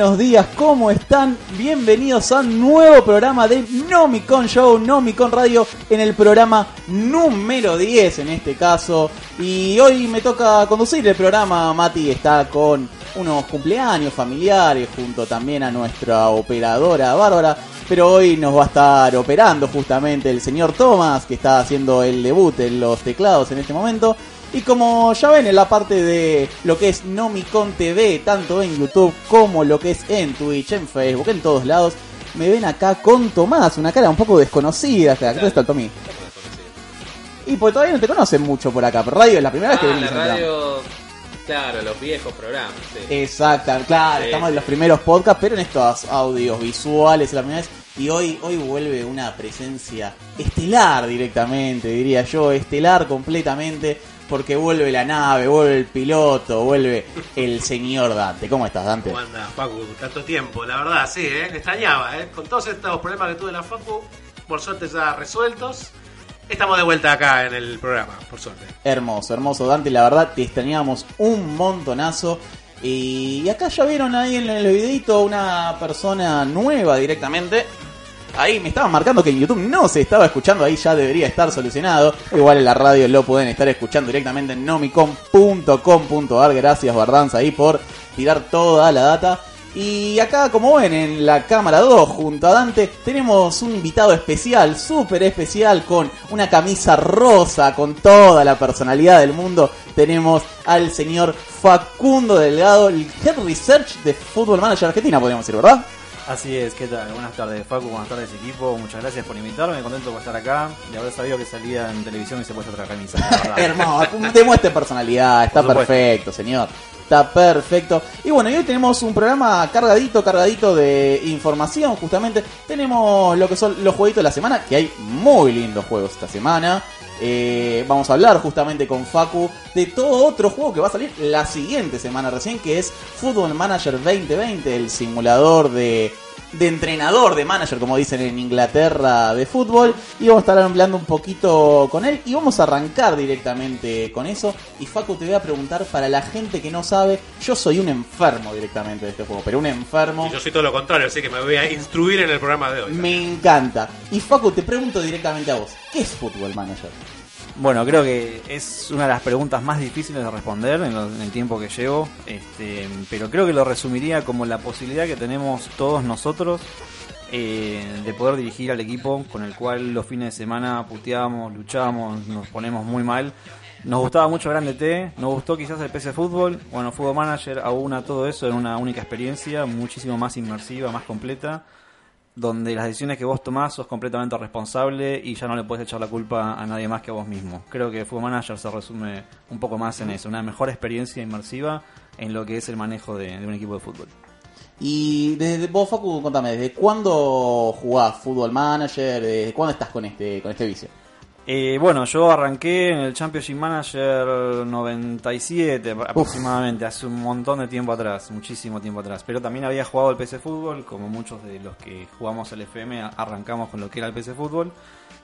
Buenos días, ¿cómo están? Bienvenidos a un nuevo programa de Nomicon Show, Nomicon Radio, en el programa número 10 en este caso. Y hoy me toca conducir el programa, Mati está con unos cumpleaños familiares junto también a nuestra operadora Bárbara. Pero hoy nos va a estar operando justamente el señor Thomas, que está haciendo el debut en los teclados en este momento. Y como ya ven en la parte de lo que es Nomicon TV, tanto en YouTube como lo que es en Twitch, en Facebook, en todos lados, me ven acá con Tomás, una cara un poco desconocida. ¿Qué está Tommy? Y pues todavía no te conocen mucho por acá, pero radio es la primera vez que Ah, venís la radio, claro, los viejos programas. sí. Exacto, claro, Sí, estamos en sí. los primeros podcasts, pero en estos audios visuales es la primera vez. Y hoy, hoy vuelve una presencia estelar directamente, diría yo, estelar completamente, porque vuelve la nave, vuelve el piloto, vuelve el señor Dante. ¿Cómo estás, Dante? ¿Cómo anda, Facu? Tanto tiempo, la verdad, sí, ¿eh? Extrañaba, ¿eh? Con todos estos problemas que tuve en la Facu, por suerte ya resueltos, estamos de vuelta acá en el programa, por suerte. Hermoso, hermoso, Dante, la verdad te extrañábamos un montonazo. Y acá ya vieron ahí en el videito una persona nueva directamente. Ahí me estaban marcando que en YouTube no se estaba escuchando, ahí ya debería estar solucionado. Igual en la radio lo pueden estar escuchando directamente en nomicom.com.ar. Gracias Bardanza ahí por tirar toda la data. Y acá, como ven en la cámara 2, junto a Dante, tenemos un invitado especial, súper especial, con una camisa rosa, con toda la personalidad del mundo. Tenemos al señor Facundo Delgado, el Head Research de Football Manager Argentina, podríamos decir, ¿verdad? Así es, ¿qué tal? Buenas tardes Facu, buenas tardes equipo, muchas gracias por invitarme, contento por estar acá, de haber sabido que salía en televisión y se puso otra camisa. Hermoso, demuestre personalidad, está perfecto, señor. Está perfecto. Y bueno, y hoy tenemos un programa cargadito, cargadito de información, justamente. Tenemos lo que son los jueguitos de la semana, que hay muy lindos juegos esta semana. Eh, vamos a hablar justamente con Facu de todo otro juego que va a salir la siguiente semana recién, que es Football Manager 2020, el simulador de, de entrenador, de manager, como dicen en Inglaterra, de fútbol. Y vamos a estar hablando un poquito con él y vamos a arrancar directamente con eso. Y Facu, te voy a preguntar para la gente que no sabe, yo soy un enfermo directamente de este juego, pero un enfermo. Y yo soy todo lo contrario, así que me voy a instruir en el programa de hoy. Me encanta. Y Facu, te pregunto directamente a vos, ¿qué es Football Manager? Bueno, creo que es una de las preguntas más difíciles de responder en, lo- en el tiempo que llevo, este, pero creo que lo resumiría como la posibilidad que tenemos todos nosotros eh, de poder dirigir al equipo con el cual los fines de semana puteábamos, luchábamos, nos ponemos muy mal. Nos gustaba mucho Grande T, nos gustó quizás el PC Fútbol, bueno, Fútbol Manager aúna todo eso en una única experiencia, muchísimo más inmersiva, más completa donde las decisiones que vos tomás sos completamente responsable y ya no le puedes echar la culpa a nadie más que a vos mismo. Creo que Football Manager se resume un poco más en eso, una mejor experiencia inmersiva en lo que es el manejo de, un equipo de fútbol. Y desde vos, Facu, contame, ¿desde cuándo jugás Football Manager? ¿Desde cuándo estás con este, con este vicio? Eh, bueno, yo arranqué en el Championship Manager 97 aproximadamente, hace un montón de tiempo atrás, muchísimo tiempo atrás. Pero también había jugado el PC Fútbol, como muchos de los que jugamos el FM, arrancamos con lo que era el PC Fútbol.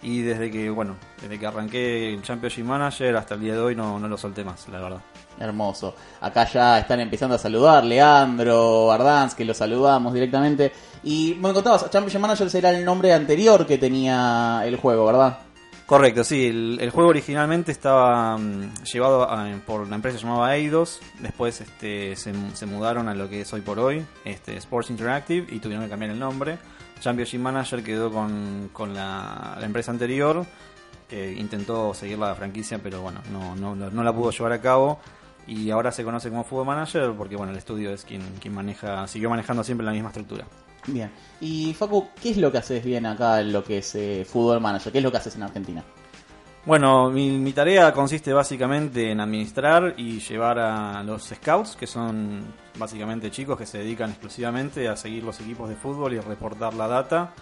Y desde que, bueno, desde que arranqué el Championship Manager hasta el día de hoy no, no lo solté más, la verdad. Hermoso. Acá ya están empezando a saludar Leandro, Bardanz, que lo saludamos directamente. Y me contabas, Championship Manager era el nombre anterior que tenía el juego, ¿verdad? Correcto, sí, el, el juego originalmente estaba mm, llevado a- por una empresa llamada Eidos, después este, se, se mudaron a lo que es hoy por hoy, este, Sports Interactive, y tuvieron que cambiar el nombre. Championship Manager quedó con, la, empresa anterior, que intentó seguir la franquicia, pero bueno, no, no, no la pudo llevar a cabo. Y ahora se conoce como Football Manager porque bueno, el estudio es quien, quien maneja, siguió manejando siempre la misma estructura. Bien. Y Facu, ¿qué es lo que haces bien acá en lo que es eh, Fútbol Manager? ¿Qué es lo que haces en Argentina? Bueno, mi, mi tarea consiste básicamente en administrar y llevar a los scouts, que son básicamente chicos que se dedican exclusivamente a seguir los equipos de fútbol y reportar la data.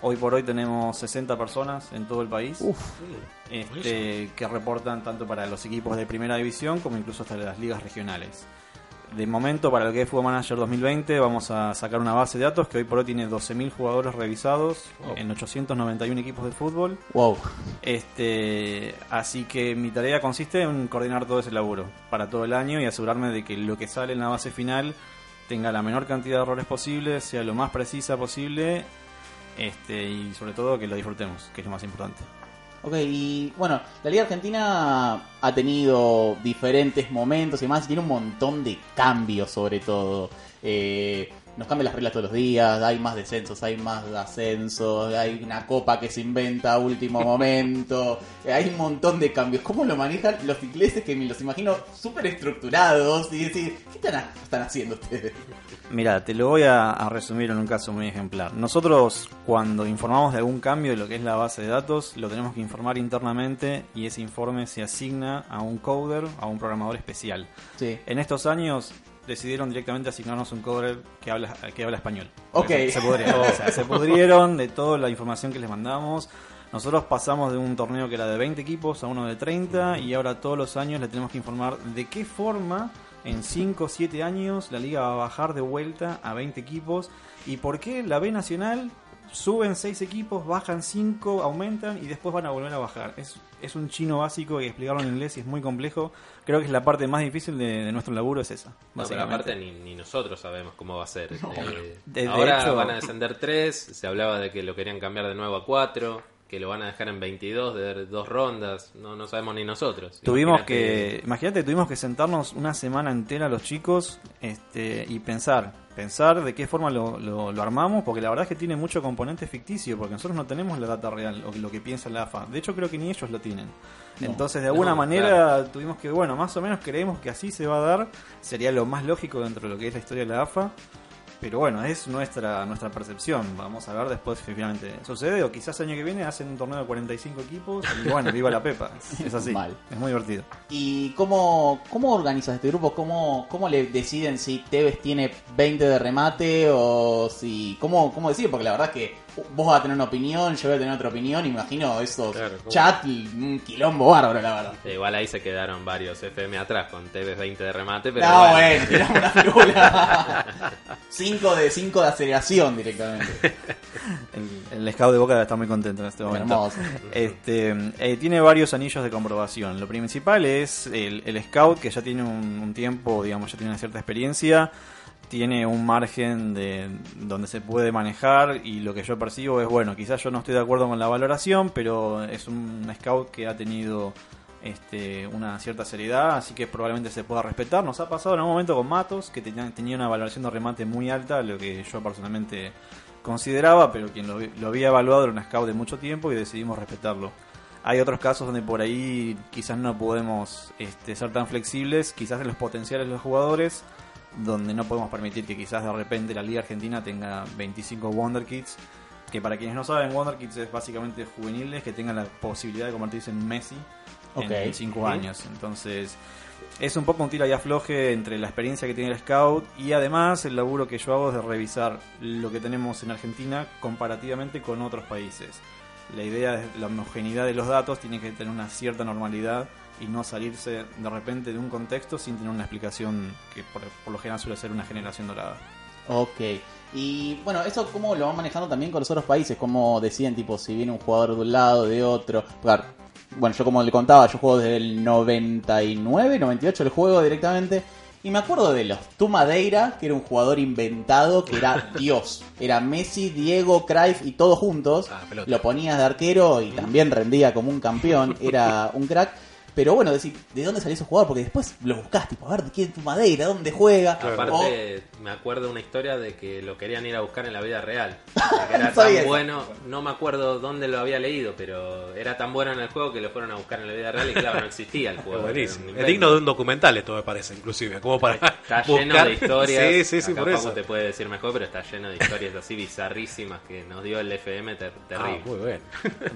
Hoy por hoy tenemos 60 personas en todo el país este, que reportan tanto para los equipos de primera división como incluso hasta las ligas regionales. De momento, para lo que es Football Manager 2020, vamos a sacar una base de datos que hoy por hoy tiene 12.000 jugadores revisados en 891 equipos de fútbol. Wow. Este, así que mi tarea consiste en coordinar todo ese laburo para todo el año y asegurarme de que lo que sale en la base final tenga la menor cantidad de errores posible, sea lo más precisa posible este, y sobre todo que lo disfrutemos, que es lo más importante. Ok, y bueno, la Liga Argentina ha tenido diferentes momentos y más, tiene un montón de cambios sobre todo. Eh, nos cambian las reglas todos los días, hay más descensos, hay más ascensos, hay una copa que se inventa a último momento, eh, hay un montón de cambios. ¿Cómo lo manejan los ingleses que me los imagino súper estructurados y decir, ¿qué están, están haciendo ustedes? Mira, te lo voy a, a resumir en un caso muy ejemplar. Nosotros cuando informamos de algún cambio de lo que es la base de datos, lo tenemos que informar internamente y ese informe se asigna a un coder, a un programador especial. Sí. En estos años decidieron directamente asignarnos un coder que habla, que habla español. Ok. Se, se pudrieron, o sea, se pudrieron de toda la información que les mandamos. Nosotros pasamos de un torneo que era de 20 equipos a uno de 30 y ahora todos los años le tenemos que informar de qué forma en 5 o 7 años la liga va a bajar de vuelta a 20 equipos y por qué la B Nacional suben 6 equipos, bajan 5, aumentan y después van a volver a bajar. Es, es un chino básico y explicarlo en inglés y es muy complejo. Creo que es la parte más difícil de, de nuestro laburo es esa. No, pero aparte ni, ni nosotros sabemos cómo va a ser. Eh, De- de ahora hecho- van a descender 3, se hablaba de que lo querían cambiar de nuevo a 4, que lo van a dejar en 22 de dos rondas, no, no sabemos ni nosotros. Tuvimos Imagínate- que, imagínate, tuvimos que sentarnos una semana entera los chicos este, y pensar, pensar de qué forma lo, lo- lo armamos, porque la verdad es que tiene mucho componente ficticio, porque nosotros no tenemos la data real o lo que piensa la AFA. De hecho, creo que ni ellos lo tienen. Entonces, de alguna No, manera, claro. tuvimos que, bueno, más o menos creemos que así se va a dar, sería lo más lógico dentro de lo que es la historia de la AFA. Pero bueno, es nuestra nuestra percepción. Vamos a ver después si finalmente sucede. O quizás el año que viene hacen un torneo de 45 equipos y bueno, viva la Pepa. Es, así. Mal. Es muy divertido. ¿Y cómo, cómo organizas este grupo? ¿Cómo, ¿Cómo le deciden si Tevez tiene 20 de remate o si... ¿Cómo, cómo deciden? Porque la verdad es que vos vas a tener una opinión, yo voy a tener otra opinión, imagino esos Claro, chat, un quilombo bárbaro, la verdad. Igual ahí se quedaron varios FM atrás con TV 20 de remate, pero no, bueno. tiramos una figura. 5 de 5 de aceleración directamente. El, el scout de Boca debe estar muy contento en este momento. Hermoso. Este, eh, tiene varios anillos de comprobación. Lo principal es el, el scout, que ya tiene un, un tiempo, digamos, ya tiene una cierta experiencia. Tiene un margen de donde se puede manejar y lo que yo percibo es, bueno, quizás yo no estoy de acuerdo con la valoración, pero es un scout que ha tenido este, una cierta seriedad, así que probablemente se pueda respetar. Nos ha pasado en un momento con Matos, que tenía, tenía una valoración de remate muy alta, lo que yo personalmente consideraba, pero quien lo, lo había evaluado era un scout de mucho tiempo y decidimos respetarlo. Hay otros casos donde por ahí quizás no podemos este, ser tan flexibles, quizás de los potenciales de los jugadores, donde no podemos permitir que quizás de repente la Liga Argentina tenga 25 Wonder Kids, que para quienes no saben, Wonder Kids es básicamente juveniles que tengan la posibilidad de convertirse en Messi Ok. en 5 años. Entonces, es un poco un tira y afloje entre la experiencia que tiene el scout y además el laburo que yo hago es de revisar lo que tenemos en Argentina comparativamente con otros países. La idea es la homogeneidad de los datos tiene que tener una cierta normalidad y no salirse de repente de un contexto sin tener una explicación que por, por lo general suele ser una generación dorada. Ok. Y bueno, eso cómo lo van manejando también con los otros países, cómo deciden tipo si viene un jugador de un lado, de otro. Bueno, yo como le contaba, yo juego desde el 99, 98 el juego directamente. Y me acuerdo de los Tu Madeira, que era un jugador inventado, que era Dios. Era Messi, Diego, Cruyff y todos juntos. Ah. Lo ponías de arquero y también rendía como un campeón. Era un crack. Pero bueno, decir, ¿de dónde salió ese jugador? Porque después lo buscás, tipo, a ver, ¿quién es Tu Madeira? ¿Dónde juega? Aparte, me acuerdo una historia de que lo querían ir a buscar en la vida real. Que era tan eso. bueno, no me acuerdo dónde lo había leído, pero era tan bueno en el juego que lo fueron a buscar en la vida real y claro, no existía el juego. buenísimo. Es digno de un documental esto me parece, inclusive. Como para Está buscar... lleno de historias. Sí, sí, sí, Acá por Paco eso. te puede decir mejor, pero está lleno de historias así bizarrísimas que nos dio el FM ter- Ah, terrible. muy bien.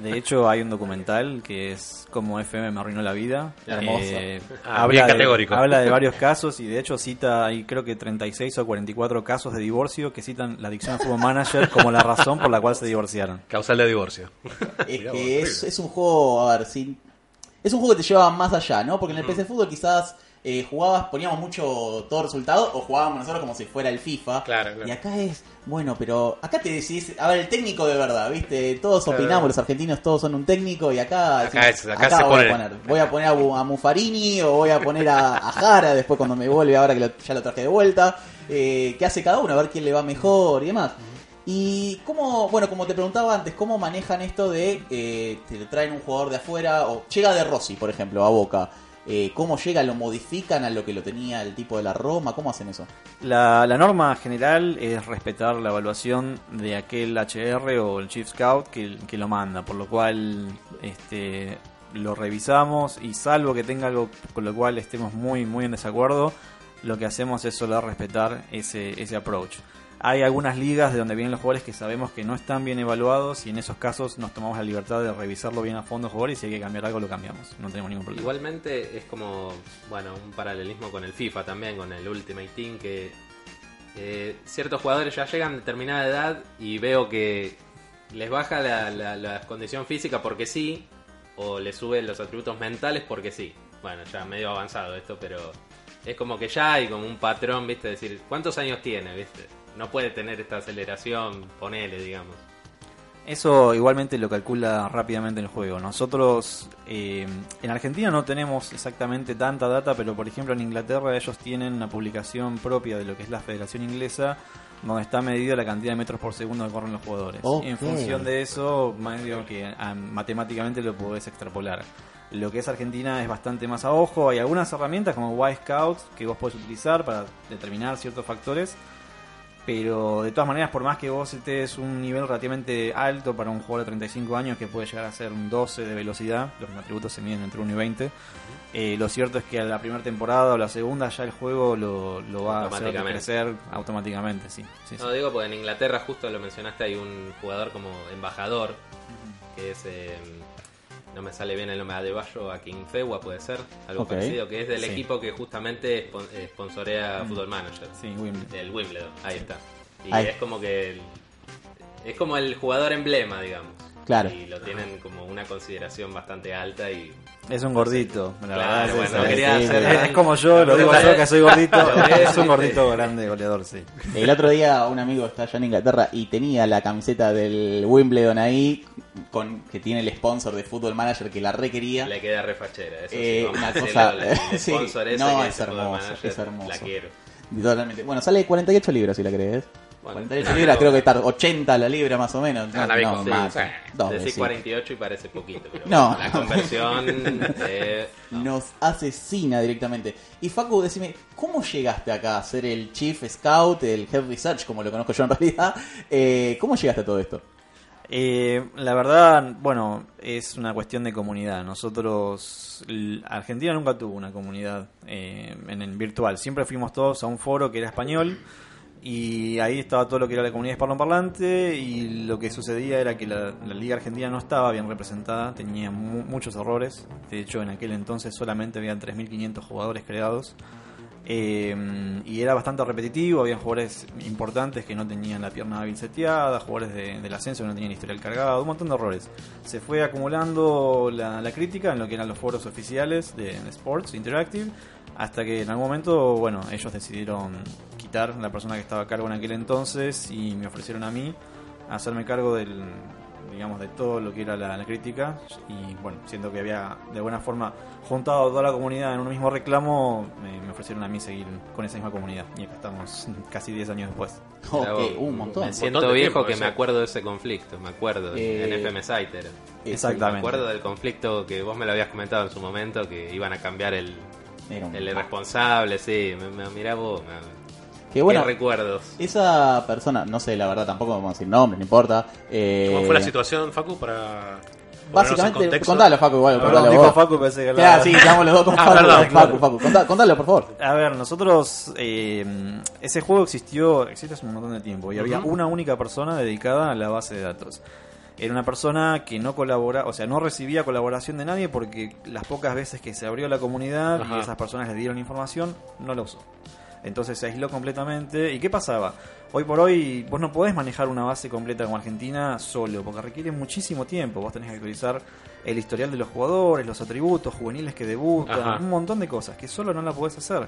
De hecho, hay un documental que es como FM me arruinó la vida. Hermoso. Eh, Ah, habla, categórico. de, habla de varios casos y de hecho cita, hay creo que 36 o 44 casos de divorcio que citan la adicción al fútbol manager como la razón por la cual se divorciaron. Causal de divorcio. Es que es, es un juego, a ver, es un juego que te lleva más allá, ¿no? Porque en el Mm. PC Fútbol quizás eh, jugabas, poníamos mucho todo resultado o jugábamos nosotros como si fuera el FIFA. Claro, claro. Y acá es, bueno, pero acá te decís, a ver, el técnico de verdad, ¿viste? Todos Claro. opinamos, los argentinos todos son un técnico y acá, Acá decimos, es- acá se voy pone- a poner, voy a poner a, a Muffarini o voy a poner a, a Jara después cuando me vuelve ahora que lo- ya lo traje de vuelta. eh, que hace cada uno, a ver quién le va mejor y demás. Y cómo, bueno, como te preguntaba antes, ¿cómo manejan esto de eh, te traen un jugador de afuera o llega de Rossi, por ejemplo, a Boca? Eh, ¿Cómo llega? ¿Lo modifican a lo que lo tenía el tipo de la Roma? ¿Cómo hacen eso? La, la norma general es respetar la evaluación de aquel HR o el Chief Scout que, que lo manda, por lo cual este, lo revisamos y salvo que tenga algo con lo cual estemos muy, muy en desacuerdo, lo que hacemos es solo respetar ese, ese approach. Hay algunas ligas de donde vienen los jugadores que sabemos que no están bien evaluados y en esos casos nos tomamos la libertad de revisarlo bien a fondo jugadores y si hay que cambiar algo lo cambiamos. No tenemos ningún problema. Igualmente es como, bueno, un paralelismo con el FIFA también, con el Ultimate Team, que eh, ciertos jugadores ya llegan a determinada edad y veo que les baja la condición física porque sí, o les sube los atributos mentales porque sí. Bueno, ya medio avanzado esto, pero es como que ya hay como un patrón, ¿viste? Decir, ¿cuántos años tiene, viste? No puede tener esta aceleración, ponele, digamos. Eso igualmente lo calcula rápidamente el juego. Nosotros eh, en Argentina no tenemos exactamente tanta data, pero por ejemplo en Inglaterra ellos tienen una publicación propia de lo que es la Federación Inglesa, donde está medida la cantidad de metros por segundo que corren los jugadores. En función de eso, medio que ah, matemáticamente lo podés extrapolar. Lo que es Argentina es bastante más a ojo. Hay algunas herramientas como Y Scouts que vos podés utilizar para determinar ciertos factores. Pero de todas maneras, por más que vos estés un nivel relativamente alto para un jugador de 35 años que puede llegar a ser un 12 de velocidad, los atributos se miden entre 1 y 20, eh, lo cierto es que a la primera temporada o la segunda ya el juego lo, lo va a hacer crecer automáticamente, sí. sí, sí. No, digo porque en Inglaterra, justo lo mencionaste, hay un jugador como embajador, que es. eh, no me sale bien el nombre, Adebayo a Kingfewa, puede ser, algo parecido, que es del Sí. equipo que justamente eh, sponsorea Mm. Football Manager, Sí, Wimbledon. del Wimbledon, ahí está. Y Ahí. es como que. el- es como el jugador emblema, digamos. Claro. Y lo tienen como una consideración bastante alta y. Es un gordito, la Claro, verdad bueno, no quería sí, hacer es, como yo, lo digo yo que soy gordito, es un gordito grande, goleador, sí. El otro día un amigo está allá en Inglaterra y tenía la camiseta del Wimbledon ahí, con que tiene el sponsor de Football Manager que la requería. Le queda refachera. Eso Eh, sí, una cosa- la- el sí, ese no, que es hermoso, Manager, es hermoso. La quiero. Totalmente. Bueno, sale 48 libras si la crees. Bueno, 48 no, libras, no. creo que está 80 la libra más o menos. Ah, la vi con- más. sí. Dos, Decís sí. 48 y parece poquito, pero No. la conversión eh, Nos asesina directamente. Y Facu, decime, ¿cómo llegaste acá a ser el Chief Scout, el Head Research, como lo conozco yo en realidad? Eh, ¿Cómo llegaste a todo esto? Eh, la verdad, bueno, es una cuestión de comunidad. Nosotros, Argentina nunca tuvo una comunidad eh, en el virtual. Siempre fuimos todos a un foro que era español y ahí estaba todo lo que era la comunidad hispanoparlante y lo que sucedía era que la, la Liga Argentina no estaba bien representada, tenía mu- muchos errores. De hecho, en aquel entonces solamente habían 3.500 jugadores creados. Eh, y era bastante repetitivo, había jugadores importantes que no tenían la pierna hábil seteada, jugadores de- del ascenso que no tenían historial cargado, un montón de errores. Se fue acumulando la, crítica en lo que eran los foros oficiales de, Sports Interactive, hasta que en algún momento, bueno, ellos decidieron quitar la persona que estaba a cargo en aquel entonces y me ofrecieron a mí hacerme cargo del digamos de todo lo que era la, la crítica y bueno siento que había de alguna forma juntado a toda la comunidad en un mismo reclamo me, me ofrecieron a mí seguir con esa misma comunidad y acá estamos casi 10 años después Mirá Ok, vos, un montón. Me siento viejo tiempo, que me acuerdo de ese conflicto, me acuerdo. Eh, en FM Site era. Exactamente. Me acuerdo del conflicto que vos me lo habías comentado en su momento, que iban a cambiar el, el responsable, sí. Me, me- mirá vos, me- Que bueno, qué recuerdos. esa persona, no sé, la verdad tampoco vamos a decir nombre, no importa. Eh, ¿Cómo fue la situación, Facu, para Básicamente, contexto? contalo, Facu, igual. Perdón, contalo dijo vos. Facu, pensé que Claro, sí, estamos los dos con Ah, Facu. perdón, Facu, claro. Facu, contá- contalo, por favor. A ver, nosotros eh, ese juego existió existe hace un montón de tiempo y había una única persona dedicada a la base de datos. Era una persona que no colabora, o sea, no recibía colaboración de nadie porque las pocas veces que se abrió la comunidad Ajá. y esas personas le dieron información, no la usó. Entonces se aisló completamente. ¿Y qué pasaba? Hoy por hoy vos no podés manejar una base completa como Argentina solo, porque requiere muchísimo tiempo. Vos tenés que actualizar el historial de los jugadores, los atributos juveniles que debutan, Ajá. un montón de cosas que solo no la podés hacer.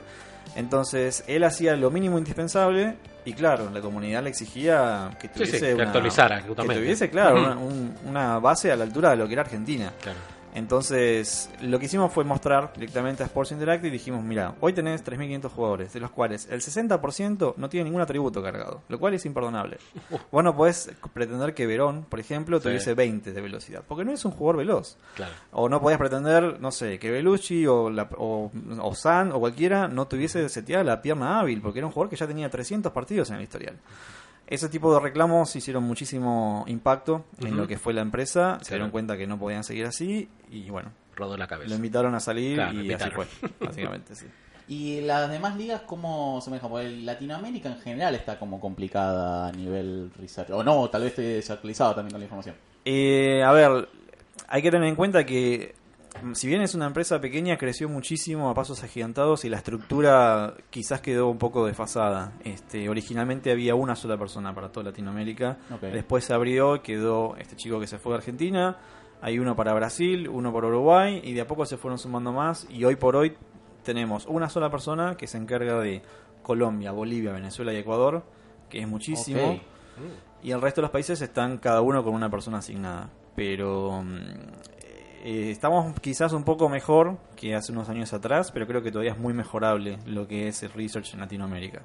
Entonces él hacía lo mínimo indispensable y claro, la comunidad le exigía que tuviese sí, que una, actualizara, que tuviese, claro, una, un- una base a la altura de lo que era Argentina. Claro. Entonces, lo que hicimos fue mostrar directamente a Sports Interactive y dijimos, mira, hoy tenés 3.500 jugadores, de los cuales el 60% no tiene ningún atributo cargado, lo cual es imperdonable. Vos no podés pretender que Verón, por ejemplo, Sí. tuviese 20 de velocidad, porque no es un jugador veloz. Claro. O no podías pretender, no sé, que Belucci o, la, o, o San o cualquiera no tuviese seteada la pierna hábil, porque era un jugador que ya tenía 300 partidos en el historial. Ese tipo de reclamos hicieron muchísimo impacto en lo que fue la empresa, se Claro. dieron cuenta que no podían seguir así y bueno, Rodó la lo cabeza. invitaron a salir Claro, lo y así fue, básicamente, sí. ¿Y las demás ligas cómo se manejan? Porque Latinoamérica en general está como complicada a nivel research. O no, tal vez estoy desactualizado también con la información. Eh, a ver, hay que tener en cuenta que si bien es una empresa pequeña, creció muchísimo a pasos agigantados y la estructura quizás quedó un poco desfasada. Este, originalmente había una sola persona para toda Latinoamérica. Después se abrió, quedó este chico que se fue a Argentina. Hay uno para Brasil, uno para Uruguay y de a poco se fueron sumando más y hoy por hoy tenemos una sola persona que se encarga de Colombia, Bolivia, Venezuela y Ecuador, que es muchísimo. Y el resto de los países están cada uno con una persona asignada. Pero mm, eh, estamos quizás un poco mejor que hace unos años atrás, pero creo que todavía es muy mejorable lo que es el research en Latinoamérica.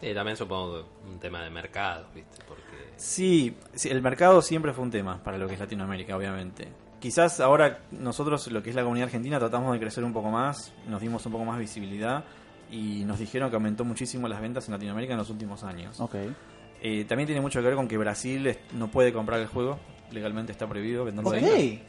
Sí, también supongo que un tema de mercado, ¿viste? Porque Sí, sí, el mercado siempre fue un tema para lo que es Latinoamérica, obviamente. Quizás ahora nosotros, lo que es la comunidad argentina, tratamos de crecer un poco más, nos dimos un poco más visibilidad y nos dijeron que aumentó muchísimo las ventas en Latinoamérica en los últimos años. Eh, también tiene mucho que ver con que Brasil no puede comprar el juego, legalmente está prohibido venderlo ahí.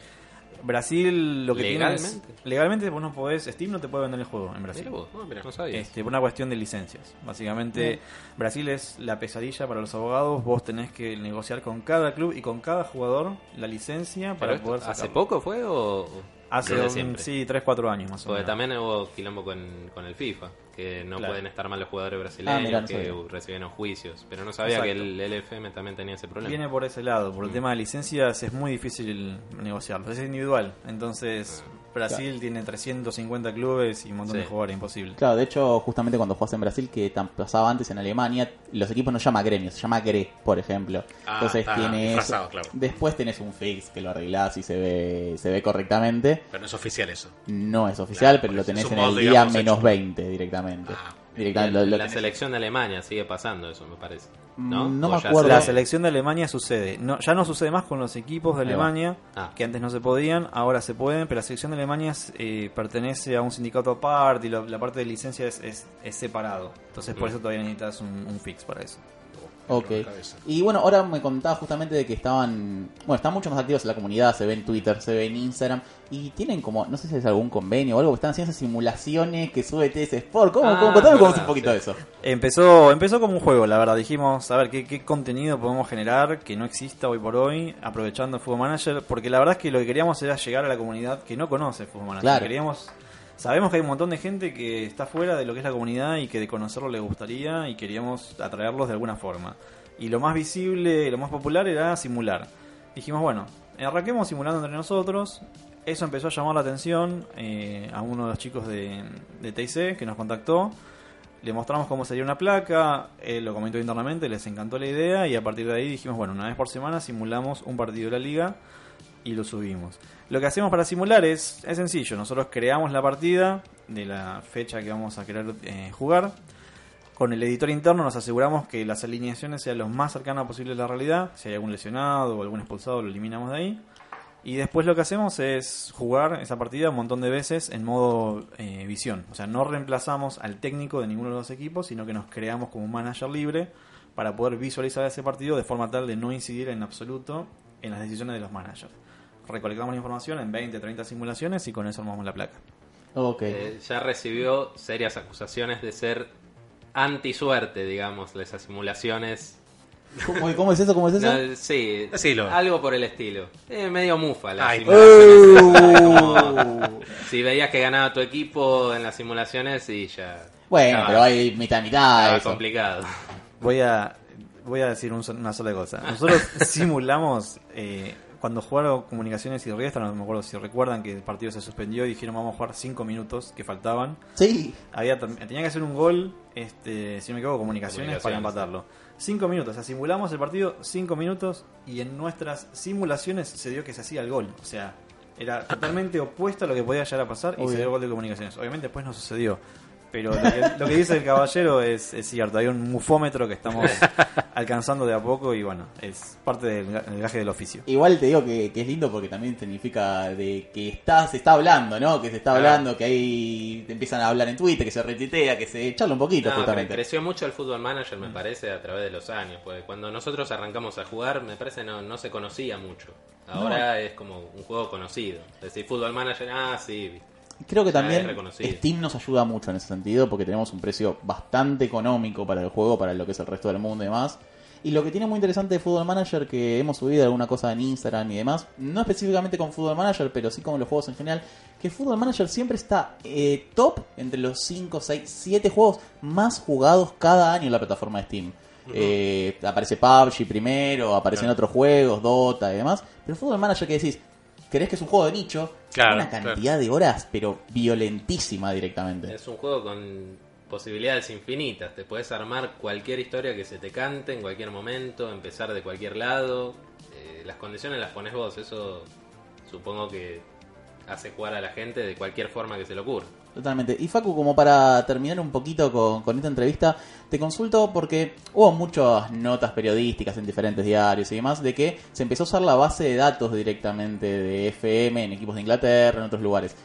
Brasil lo que tiene ¿Legalmente? es, legalmente vos no podés, Steam no te puede vender el juego en Brasil. Mira vos, no, mira, no sabía. Este, por una cuestión de licencias. Básicamente, Brasil es la pesadilla para los abogados. Vos tenés que negociar con cada club y con cada jugador la licencia para esto, poder ¿Hace sacarlo. poco fue o Hace un- sí, 3, 4 años más o Porque menos. también hubo quilombo con, con el FIFA, que no Claro. pueden estar mal los jugadores Ah, brasileños, mirá, no que sabía. reciben juicios. Pero no sabía Exacto. que el LFM también tenía ese problema. Viene por ese lado, Mm. por el tema de licencias es muy difícil negociarlo, es individual. Entonces, Brasil tiene 350 clubes y un montón de Sí. jugadores, imposible. Claro, de hecho, justamente cuando jugás en Brasil, que pasaba antes en Alemania, los equipos no llaman gremios, se llama GRE, por ejemplo. Ah, Entonces está tiene disfrazado, eso. claro. Después tenés un fix que lo arreglás y se ve, se ve correctamente. Pero no es oficial eso. No es oficial, Claro, pero lo tenés en el día menos hecho. 20 directamente. Ah, lo la selección de Alemania sigue pasando eso, me parece. ¿No? Mm, no ¿O me acuerdo. La selección de Alemania sucede. No, ya no sucede más con los equipos de. Alemania, Ah. que antes no se podían, ahora se pueden, pero la selección de Alemania eh, pertenece a un sindicato aparte y la, la parte de licencia es, es, es separado. Entonces por Mm. eso todavía necesitas un, un fix para eso. Ok. Y bueno, ahora me contaba justamente de que estaban, bueno, están mucho más activos en la comunidad, se ve en Twitter, se ve en Instagram, y tienen como, no sé si es algún convenio o algo, están haciendo esas simulaciones que sube TS Sport. ¿Cómo? Ah, cómo? Contame cómo es un poquito sí. de eso. Empezó, empezó como un juego, la verdad. Dijimos, a ver, ¿qué, qué contenido podemos generar que no exista hoy por hoy, aprovechando Fútbol Manager, porque la verdad es que lo que queríamos era llegar a la comunidad que no conoce Fútbol Manager. Claro. Queríamos, sabemos que hay un montón de gente que está fuera de lo que es la comunidad y que de conocerlo le gustaría y queríamos atraerlos de alguna forma. Y lo más visible, lo más popular era simular. Dijimos, bueno, arranquemos simulando entre nosotros. Eso empezó a llamar la atención eh, a uno de los chicos de, de TIC que nos contactó. Le mostramos cómo sería una placa, él lo comentó internamente, les encantó la idea y a partir de ahí dijimos, bueno, una vez por semana simulamos un partido de la liga y lo subimos. Lo que hacemos para simular es, es sencillo, nosotros creamos la partida de la fecha que vamos a querer eh, jugar. Con el editor interno nos aseguramos que las alineaciones sean lo más cercanas posible a la realidad. Si hay algún lesionado o algún expulsado, lo eliminamos de ahí. Y después lo que hacemos es jugar esa partida un montón de veces en modo eh, visión. O sea, no reemplazamos al técnico de ninguno de los equipos, sino que nos creamos como un manager libre para poder visualizar ese partido de forma tal de no incidir en absoluto en las decisiones de los managers. Recolectamos la información en 20, 30 simulaciones y con eso armamos la placa. Ok. Eh, ya recibió serias acusaciones de ser anti-suerte, digamos, de esas simulaciones. ¿Cómo, cómo es eso? ¿Cómo es eso? No, sí, Decilo. algo por el estilo. Eh, medio mufa la Ay. Uh. Como si veías que ganaba tu equipo en las simulaciones y ya... Bueno, estaba- pero hay mitad mitad eso. complicado. Voy a, voy a decir un una sola cosa. Nosotros simulamos eh, cuando jugaron Comunicaciones y Riestra, no me acuerdo si recuerdan que el partido se suspendió y dijeron vamos a jugar 5 minutos que faltaban. Sí. Había, tenía que hacer un gol, este, si no me equivoco, Comunicaciones, para Comunicaciones. empatarlo. 5 minutos, o sea, simulamos el partido 5 minutos y en nuestras simulaciones se dio que se hacía el gol. O sea, Era totalmente opuesto a lo que podía llegar a pasar y Obvio. se dio el gol de comunicaciones. Obviamente después no sucedió. Pero lo que, lo que dice el caballero es, es cierto. Hay un mufómetro que estamos alcanzando de a poco y bueno, es parte del, ga- del gaje del oficio. Igual te digo que, que es lindo porque también significa de que está, se está hablando, ¿no? Que se está hablando, que ahí te empiezan a hablar en Twitter, que se retitea, que se charla un poquito No, justamente. creció mucho el fútbol manager, me parece, a través de los años. Porque cuando nosotros arrancamos a jugar, me parece no, no se conocía mucho. Ahora es como un juego conocido. Es decir, fútbol manager, ah, sí. Creo que también. Steam nos ayuda mucho en ese sentido porque tenemos un precio bastante económico para el juego, para lo que es el resto del mundo y demás. Y lo que tiene muy interesante de Football Manager, que hemos subido alguna cosa en Instagram y demás, no específicamente con Football Manager, pero sí con los juegos en general, que Football Manager siempre está eh, top entre los 5, 6, 7 juegos más jugados cada año en la plataforma de Steam. Eh, aparece PUBG primero, aparecen otros juegos, Dota y demás. Pero Football Manager que decís, ¿crees que es un juego de nicho? Claro, una cantidad de horas, pero violentísima directamente. Es un juego con posibilidades infinitas. Te puedes armar cualquier historia que se te cante en cualquier momento, empezar de cualquier lado. Eh, las condiciones las pones vos. Eso supongo que hace jugar a la gente de cualquier forma que se le ocurra. Totalmente. Y Facu, como para terminar un poquito con, con esta entrevista, te consulto porque hubo muchas notas periodísticas en diferentes diarios y demás de que se empezó a usar la base de datos directamente de FM en equipos de Inglaterra, en otros lugares.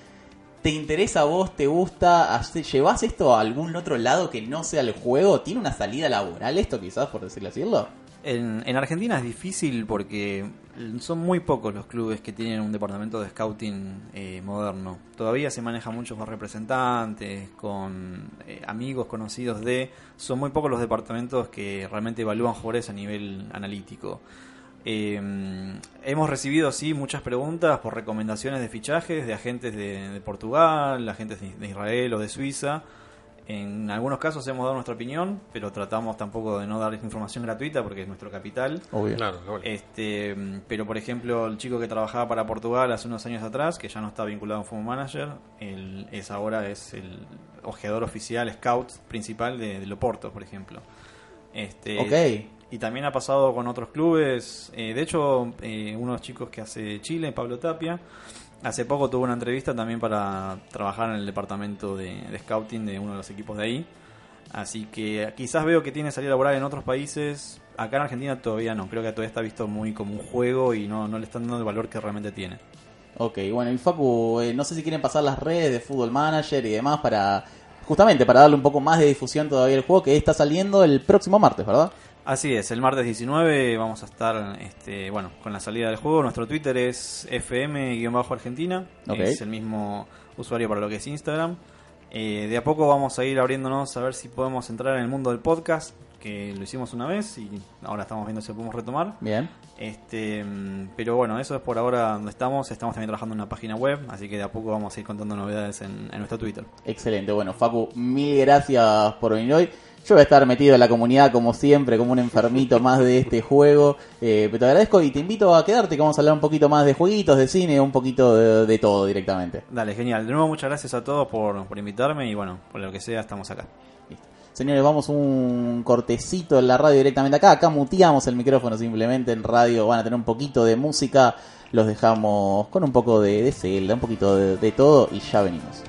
¿Te interesa a vos? ¿Te gusta? ¿Llevas esto a algún otro lado que no sea el juego? ¿Tiene una salida laboral esto quizás, por decirlo así? En, en Argentina es difícil porque son muy pocos los clubes que tienen un departamento de scouting eh, moderno. Todavía se maneja mucho con representantes, con eh, amigos conocidos de... Son muy pocos los departamentos que realmente evalúan jugadores a nivel analítico. Eh, hemos recibido sí muchas preguntas por recomendaciones de fichajes de agentes de, de Portugal, agentes de Israel o de Suiza. En algunos casos hemos dado nuestra opinión, pero tratamos tampoco de no dar información gratuita porque es nuestro capital. Obvio. Claro. Este, pero por ejemplo, el chico que trabajaba para Portugal hace unos años atrás, que ya no está vinculado a un Football Manager, él es ahora es el ojeador oficial, scout principal de, de Loporto, por ejemplo. Este, Ok. Y también ha pasado con otros clubes. eh, de hecho, eh, uno de los chicos que hace Chile, Pablo Tapia, hace poco tuvo una entrevista también para trabajar en el departamento de, scouting de uno de los equipos de ahí. Así que quizás veo que tiene salida laboral en otros países. Acá en Argentina todavía no. Creo que todavía está visto muy como un juego y no, no le están dando el valor que realmente tiene. Ok, bueno, y Facu, eh, no sé si quieren pasar las redes de Football Manager y demás para, justamente para darle un poco más de difusión todavía al juego que está saliendo el próximo martes, ¿verdad? Así es, el martes 19 vamos a estar este, bueno, con la salida del juego. Nuestro Twitter es fm-argentina. Ok. Es el mismo usuario para lo que es Instagram. Eh, de a poco vamos a ir abriéndonos a ver si podemos entrar en el mundo del podcast, que lo hicimos una vez y ahora estamos viendo si lo podemos retomar. Bien. Este, mm, pero bueno, eso es por ahora donde estamos. Estamos también trabajando en una página web, así que de a poco vamos a ir contando novedades en, en nuestro Twitter. Excelente, bueno, Facu, mil gracias por venir hoy. Yo voy a estar metido en la comunidad como siempre, como un enfermito más de este juego. Eh, pero te agradezco y te invito a quedarte, que vamos a hablar un poquito más de jueguitos, de cine, un poquito de, de todo directamente. Dale, genial. De nuevo, muchas gracias a todos por, por invitarme y bueno, por lo que sea, estamos acá. Señores, vamos un cortecito en la radio directamente acá. Acá muteamos el micrófono simplemente en radio. Van a tener un poquito de música. Los dejamos con un poco de, de Zelda, un poquito de, de todo y ya venimos.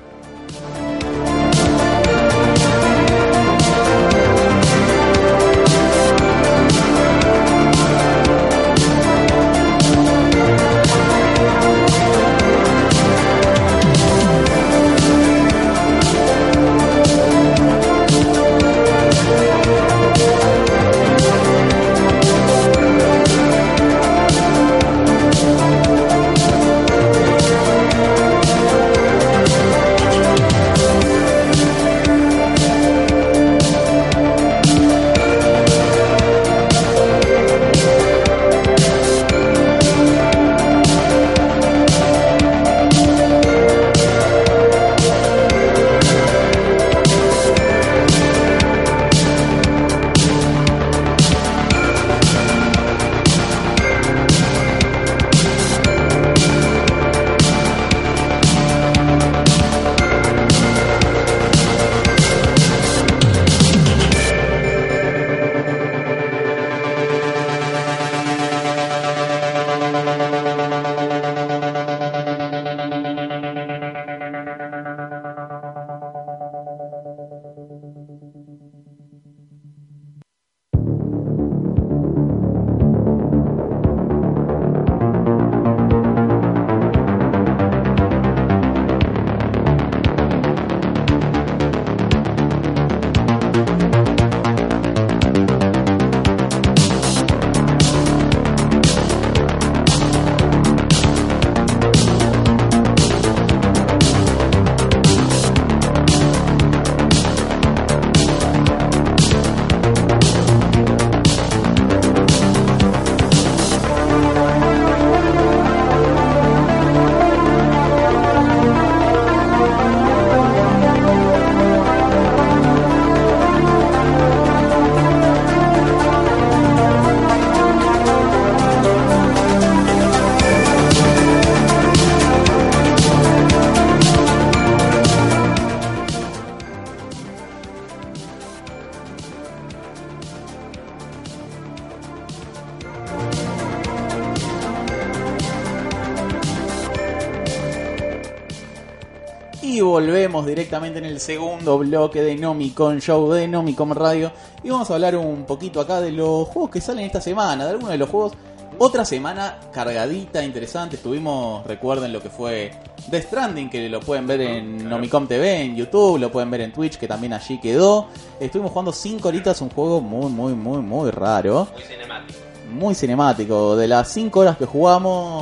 Directamente en el segundo bloque de Nomicon Show de Nomicon Radio. Y vamos a hablar un poquito acá de los juegos que salen esta semana, de algunos de los juegos. Otra semana cargadita, interesante. Estuvimos, recuerden lo que fue The Stranding, que lo pueden ver en Nomicom TV, en YouTube, lo pueden ver en Twitch, que también allí quedó. Estuvimos jugando 5 horitas, un juego muy, muy, muy, muy raro. Muy cinemático. Muy cinemático. De las 5 horas que jugamos,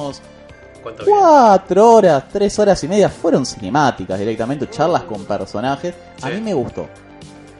¿Cuánto? Cuatro horas, tres horas y media fueron cinemáticas directamente, charlas con personajes. A Sí. mí me gustó.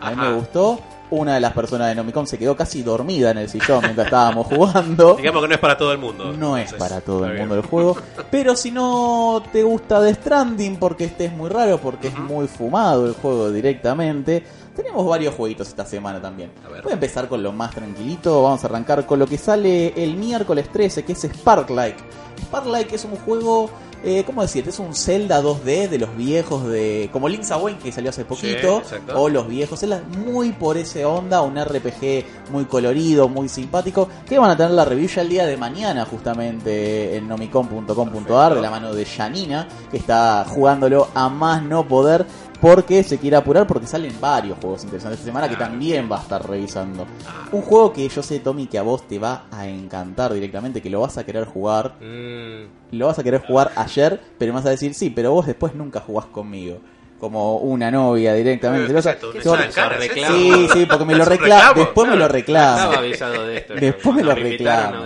A mí Ajá. me gustó. Una de las personas de Nomicom se quedó casi dormida en el sillón mientras estábamos jugando. Digamos que no es para todo el mundo. No es para todo está el bien. mundo el juego. Pero si no te gusta The Stranding porque este es muy raro, porque es muy fumado el juego directamente, tenemos varios jueguitos esta semana también. A ver. Voy a empezar con lo más tranquilito. Vamos a arrancar con lo que sale el miércoles 13, que es Sparklike. Sparklike es un juego, eh, ¿cómo decirte? Es un Zelda 2D de los viejos de. como Link's Awakening que salió hace poquito. o los viejos Zelda, muy por ese onda, un RPG muy colorido, muy simpático. Que van a tener la review ya el día de mañana, justamente en nomicom.com.ar, de la mano de Janina, que está jugándolo a más no poder. Porque se quiere apurar porque salen varios juegos interesantes esta semana que también va a estar revisando. Un juego que yo sé, Tommy, que a vos te va a encantar directamente, que lo vas a querer jugar. Mm, Lo vas a querer jugar ayer, pero me vas a decir, sí, pero vos después nunca jugás conmigo. Como una novia directamente. Eh, exacto, en cara, ¿es reclamo. esto? Sí, sí, porque me lo ¿Es un reclama. reclamo? Después me lo reclama. estaba avisado de esto. Después me lo. ¿no?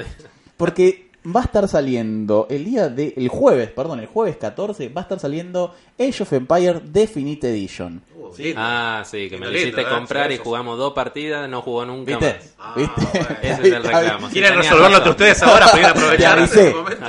Porque va a estar saliendo el día de. El jueves, perdón, el jueves 14 va a estar saliendo Age of Empire Definite Edition. Uh. Ah, sí, que me lo hiciste lindo, comprar y jugamos dos partidas, no jugó nunca ¿Viste? más. Ah, ¿Viste? bueno. Ese es el reclamo. Si ¿Quieren resolverlo entre ustedes ahora? ¿Pueden aprovechar Te en este avisé. momento?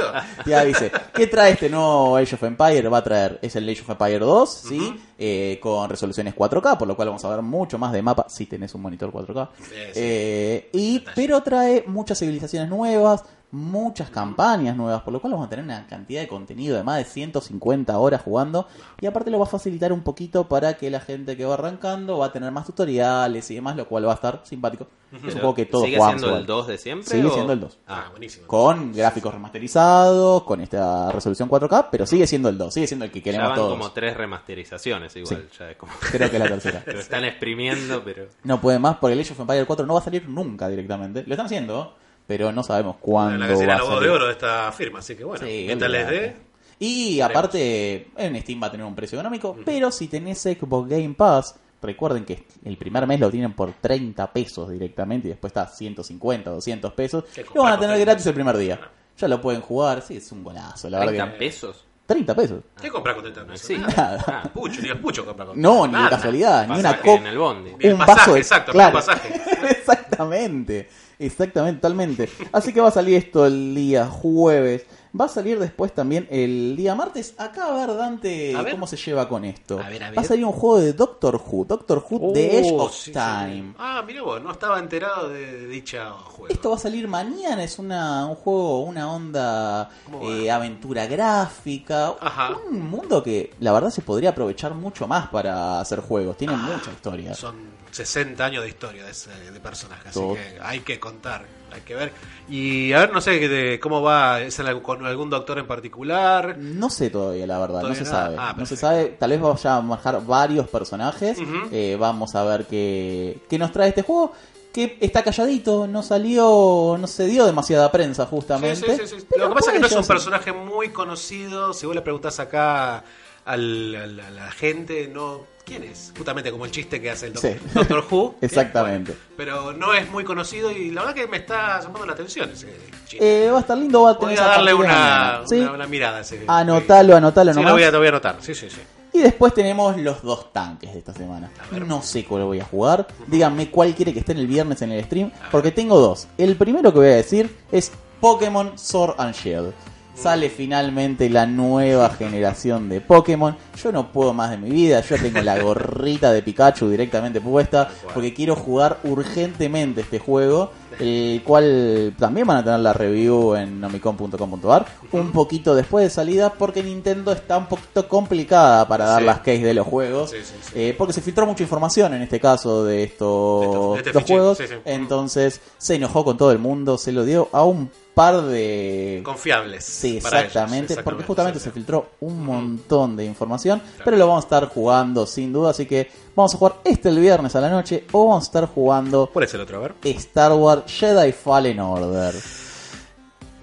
Ya avisé. ¿Qué trae este nuevo Age of Empire? Va a traer, es el Age of Empire 2, ¿sí? Eh, con resoluciones 4K, por lo cual vamos a ver mucho más de mapa si tenés un monitor 4K. Sí, sí. Eh, y, pero trae muchas civilizaciones nuevas, muchas campañas nuevas, por lo cual vamos a tener una cantidad de contenido de más de 150 horas jugando. Y aparte lo va a facilitar un poquito para que la gente que va arrancando va a tener más tutoriales y demás, lo cual va a estar simpático. Un juego que todos ¿Sigue jugamos siendo igual. el 2 de siempre? Sigue o- siendo el 2 Ah, buenísimo. con gráficos remasterizados, con esta resolución 4K, pero sigue siendo el 2, sigue siendo el que ya queremos van todos. como tres remasterizaciones igual. Ya es como... Creo que es la tercera. Lo están exprimiendo, pero... No puede más porque el Age of Empire 4 no va a salir nunca directamente. Lo están haciendo, pero no sabemos cuándo La va gallina a los huevos salir. de oro de esta firma, así que bueno. Sí, mientras les dé. Y aparte, en Steam va a tener un precio económico, pero si tenés Xbox Game Pass, recuerden que el primer mes lo tienen por 30 pesos directamente y después está 150, 200 pesos. ¿Qué Lo van a tener gratis el primer día. Ya lo pueden jugar, sí, es un golazo, la verdad 30 que... pesos. 30 pesos. ¿Qué compras con 30 pesos? Sí. Nada. Ah, Pucho, ni el pucho compra con No, ni de Nada. casualidad, ni una pasaje coca. en el bondi. Ni el un pasaje, vaso de exacto, claro. un pasaje. exactamente, exactamente, totalmente. Así que va a salir esto el día jueves. Va a salir después también el día martes. Acá a ver, Dante, A ver. cómo se lleva con esto. A ver, a Va a ver. salir un juego de Doctor Who, Doctor Who The Edge Oh, of sí, sí. Time. Ah, mira vos, no estaba enterado de, de dicha juego. Esto va a salir mañana, es una, un juego, una onda eh, aventura gráfica, Ajá. un mundo que la verdad se podría aprovechar mucho más para hacer juegos, tiene Ah, mucha historia. Son 60 años de historia de, ese, de personaje, así Todo. que hay que contar, hay que ver. Y a ver, no sé de cómo va, ¿es con algún doctor en particular? No sé todavía, la verdad, Todavía no se nada. sabe. Ah, no se sabe, tal vez vaya a manejar varios personajes. Eh, vamos a ver qué, qué nos trae este juego. Que está calladito, no salió, no se dio demasiada prensa justamente. Sí, sí, sí, Lo que pasa es que no es un personaje muy conocido. Si vos le preguntás acá al- al- a la gente, no. ¿Quién es? Justamente como el chiste que hace el doc- Sí. Doctor Who. Exactamente. Bueno, pero no es muy conocido y la verdad que me está llamando la atención ese chiste. Eh, va a estar lindo, va a tener Voy a darle una, mañana. Sí, una, una mirada a ese. anotalo, anotalo Sí, nomás. lo voy, a, lo voy a anotar. Sí, sí, sí. Y después tenemos los dos tanques de esta semana. No sé cuál voy a jugar. Díganme cuál quiere que esté en el viernes en el stream. Porque tengo dos. El primero que voy a decir es Pokémon Sword and Shield. Sale finalmente la nueva generación de Pokémon. Yo no puedo más de mi vida. Yo tengo la gorrita de Pikachu directamente puesta. Porque quiero jugar urgentemente este juego. el cual también van a tener la review en nomicon.com.ar un poquito después de salida porque Nintendo está un poquito complicada para dar Sí. las keys de los juegos Sí, sí, sí. eh, porque se filtró mucha información en este caso de estos, De estos- de este dos juegos entonces se enojó con todo el mundo se lo dio a un par de Confiables. Sí, exactamente, ellos, porque justamente sí, se filtró un montón de información, pero lo vamos a estar jugando sin duda, así que vamos a jugar este el viernes a la noche o vamos a estar jugando ¿Cuál es el otro? A ver. Star Wars Jedi Fallen Order.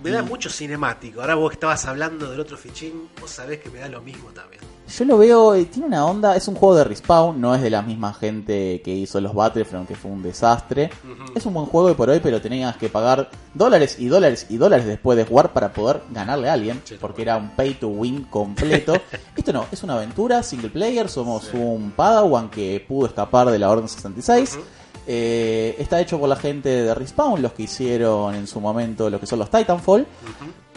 Me da mucho cinemático. Ahora vos que estabas hablando del otro fichín, vos sabés que me da lo mismo también. Yo lo veo, eh, tiene una onda, es un juego de Respawn, no es de la misma gente que hizo los Battlefront, que fue un desastre. Es un buen juego y por hoy, pero tenías que pagar dólares y dólares y dólares después de jugar para poder ganarle a alguien, Sí, porque era un pay to win completo. Esto no, es una aventura single player, somos un Padawan que pudo escapar de la Orden 66. Eh, está hecho por la gente de Respawn, los que hicieron en su momento lo que son los Titanfall.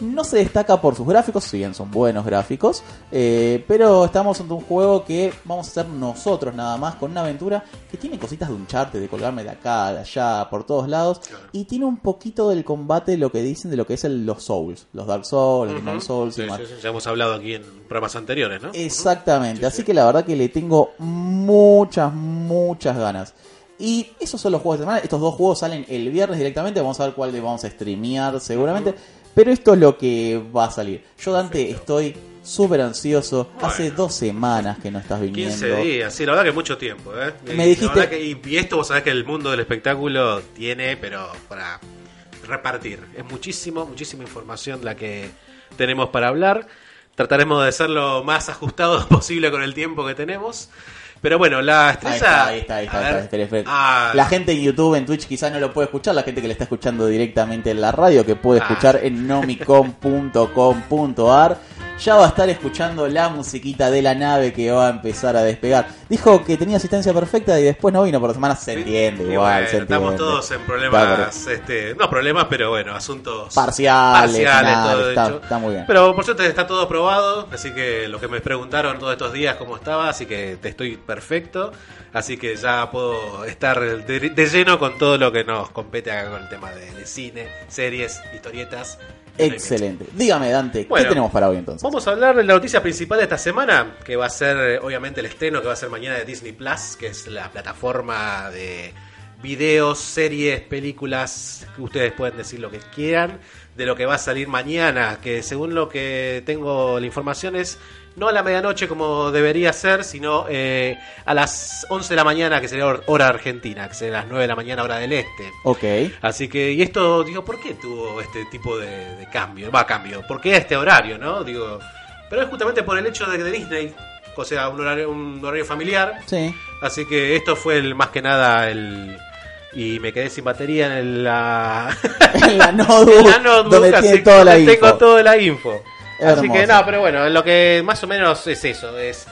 No se destaca por sus gráficos, si bien son buenos gráficos, eh, pero estamos ante un juego que vamos a hacer nosotros nada más, con una aventura que tiene cositas de un charte, de colgarme de acá, de allá, por todos lados, Claro. y tiene un poquito del combate, lo que dicen de lo que es el- los Souls, los Dark Souls, los Demon Souls y sí, sí, Ya hemos hablado aquí en programas anteriores, ¿no? Exactamente, Sí, así sí. que la verdad que le tengo muchas, muchas ganas. Y esos son los juegos de semana. Estos dos juegos salen el viernes directamente. Vamos a ver cuál le vamos a streamear seguramente. Pero esto es lo que va a salir. Yo, Dante, estoy súper ansioso. Hace dos semanas que no estás viniendo. 15 días, sí, la verdad que mucho tiempo, ¿eh? Me Y dijiste- que- y esto vos sabés que el mundo del espectáculo tiene, pero para repartir. Es muchísimo, muchísima información la que tenemos para hablar. Trataremos de ser lo más ajustados posible con el tiempo que tenemos. Pero bueno, la estrella... está, ahí está, ahí está, ahí está. Ah, La gente en YouTube, en Twitch quizás no lo puede escuchar, la gente que le está escuchando directamente en la radio, que puede Ah. escuchar en nomicom.com.ar, ya va a estar escuchando la musiquita de la nave que va a empezar a despegar. Dijo que tenía asistencia perfecta y después no vino por semanas, se entiende igual, bueno, se entiende. estamos todos en problemas, este, no problemas, pero bueno, asuntos Parciales, parciales, todo está- está muy bien. Pero por suerte está todo probado, así que lo que me preguntaron todos estos días cómo estaba, así que te estoy perfecto, así que ya puedo estar de, de lleno con todo lo que nos compete acá con el tema de, de cine, series, historietas. Excelente. Dígame, Dante, Bueno, ¿qué tenemos para hoy entonces? Vamos a hablar de la noticia principal de esta semana, que va a ser eh, obviamente el estreno que va a ser mañana de Disney Plus, que es la plataforma de videos, series, películas, que ustedes pueden decir lo que quieran, de lo que va a salir mañana, que según lo que tengo la información es no a la medianoche como debería ser, sino eh, a las 11 de la mañana, que sería hor- hora argentina, que sería las 9 de la mañana hora del este. Ok. Así que, y esto, digo, ¿por qué tuvo este tipo de, de cambio? Va, cambio. ¿Por qué este horario, no? Digo, pero es justamente por el hecho de que de Disney, o sea, un horario, un horario familiar. Sí. Así que esto fue el, más que nada el. Y me quedé sin batería en el- la, En la notebook, en la notebook, donde así tiene que toda la donde info. tengo toda la info. Así que no, pero bueno, lo que más o menos es eso, es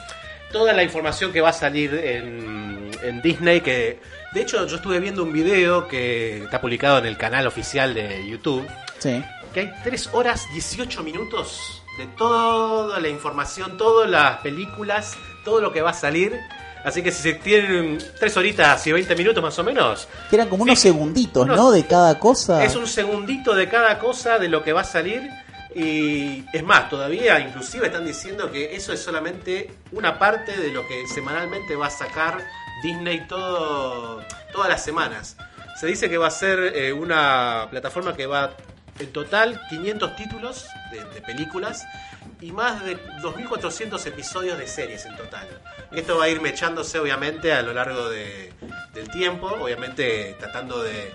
toda la información que va a salir en, en Disney, que de hecho yo estuve viendo un video que está publicado en el canal oficial de YouTube, Sí. que hay 3 horas 18 minutos de toda la información, todas las películas, todo lo que va a salir. Así que si se tienen 3 horitas y 20 minutos más o menos, Que eran como unos segunditos, unos- ¿no? De cada cosa. es un segundito de cada cosa de lo que va a salir. Y es más, todavía inclusive están diciendo que eso es solamente una parte de lo que semanalmente va a sacar Disney todo, todas las semanas. Se dice que va a ser eh, una plataforma que va en total 500 títulos de, de películas y más de 2.400 episodios de series en total. Esto va a ir mechándose obviamente a lo largo de- del tiempo, obviamente tratando de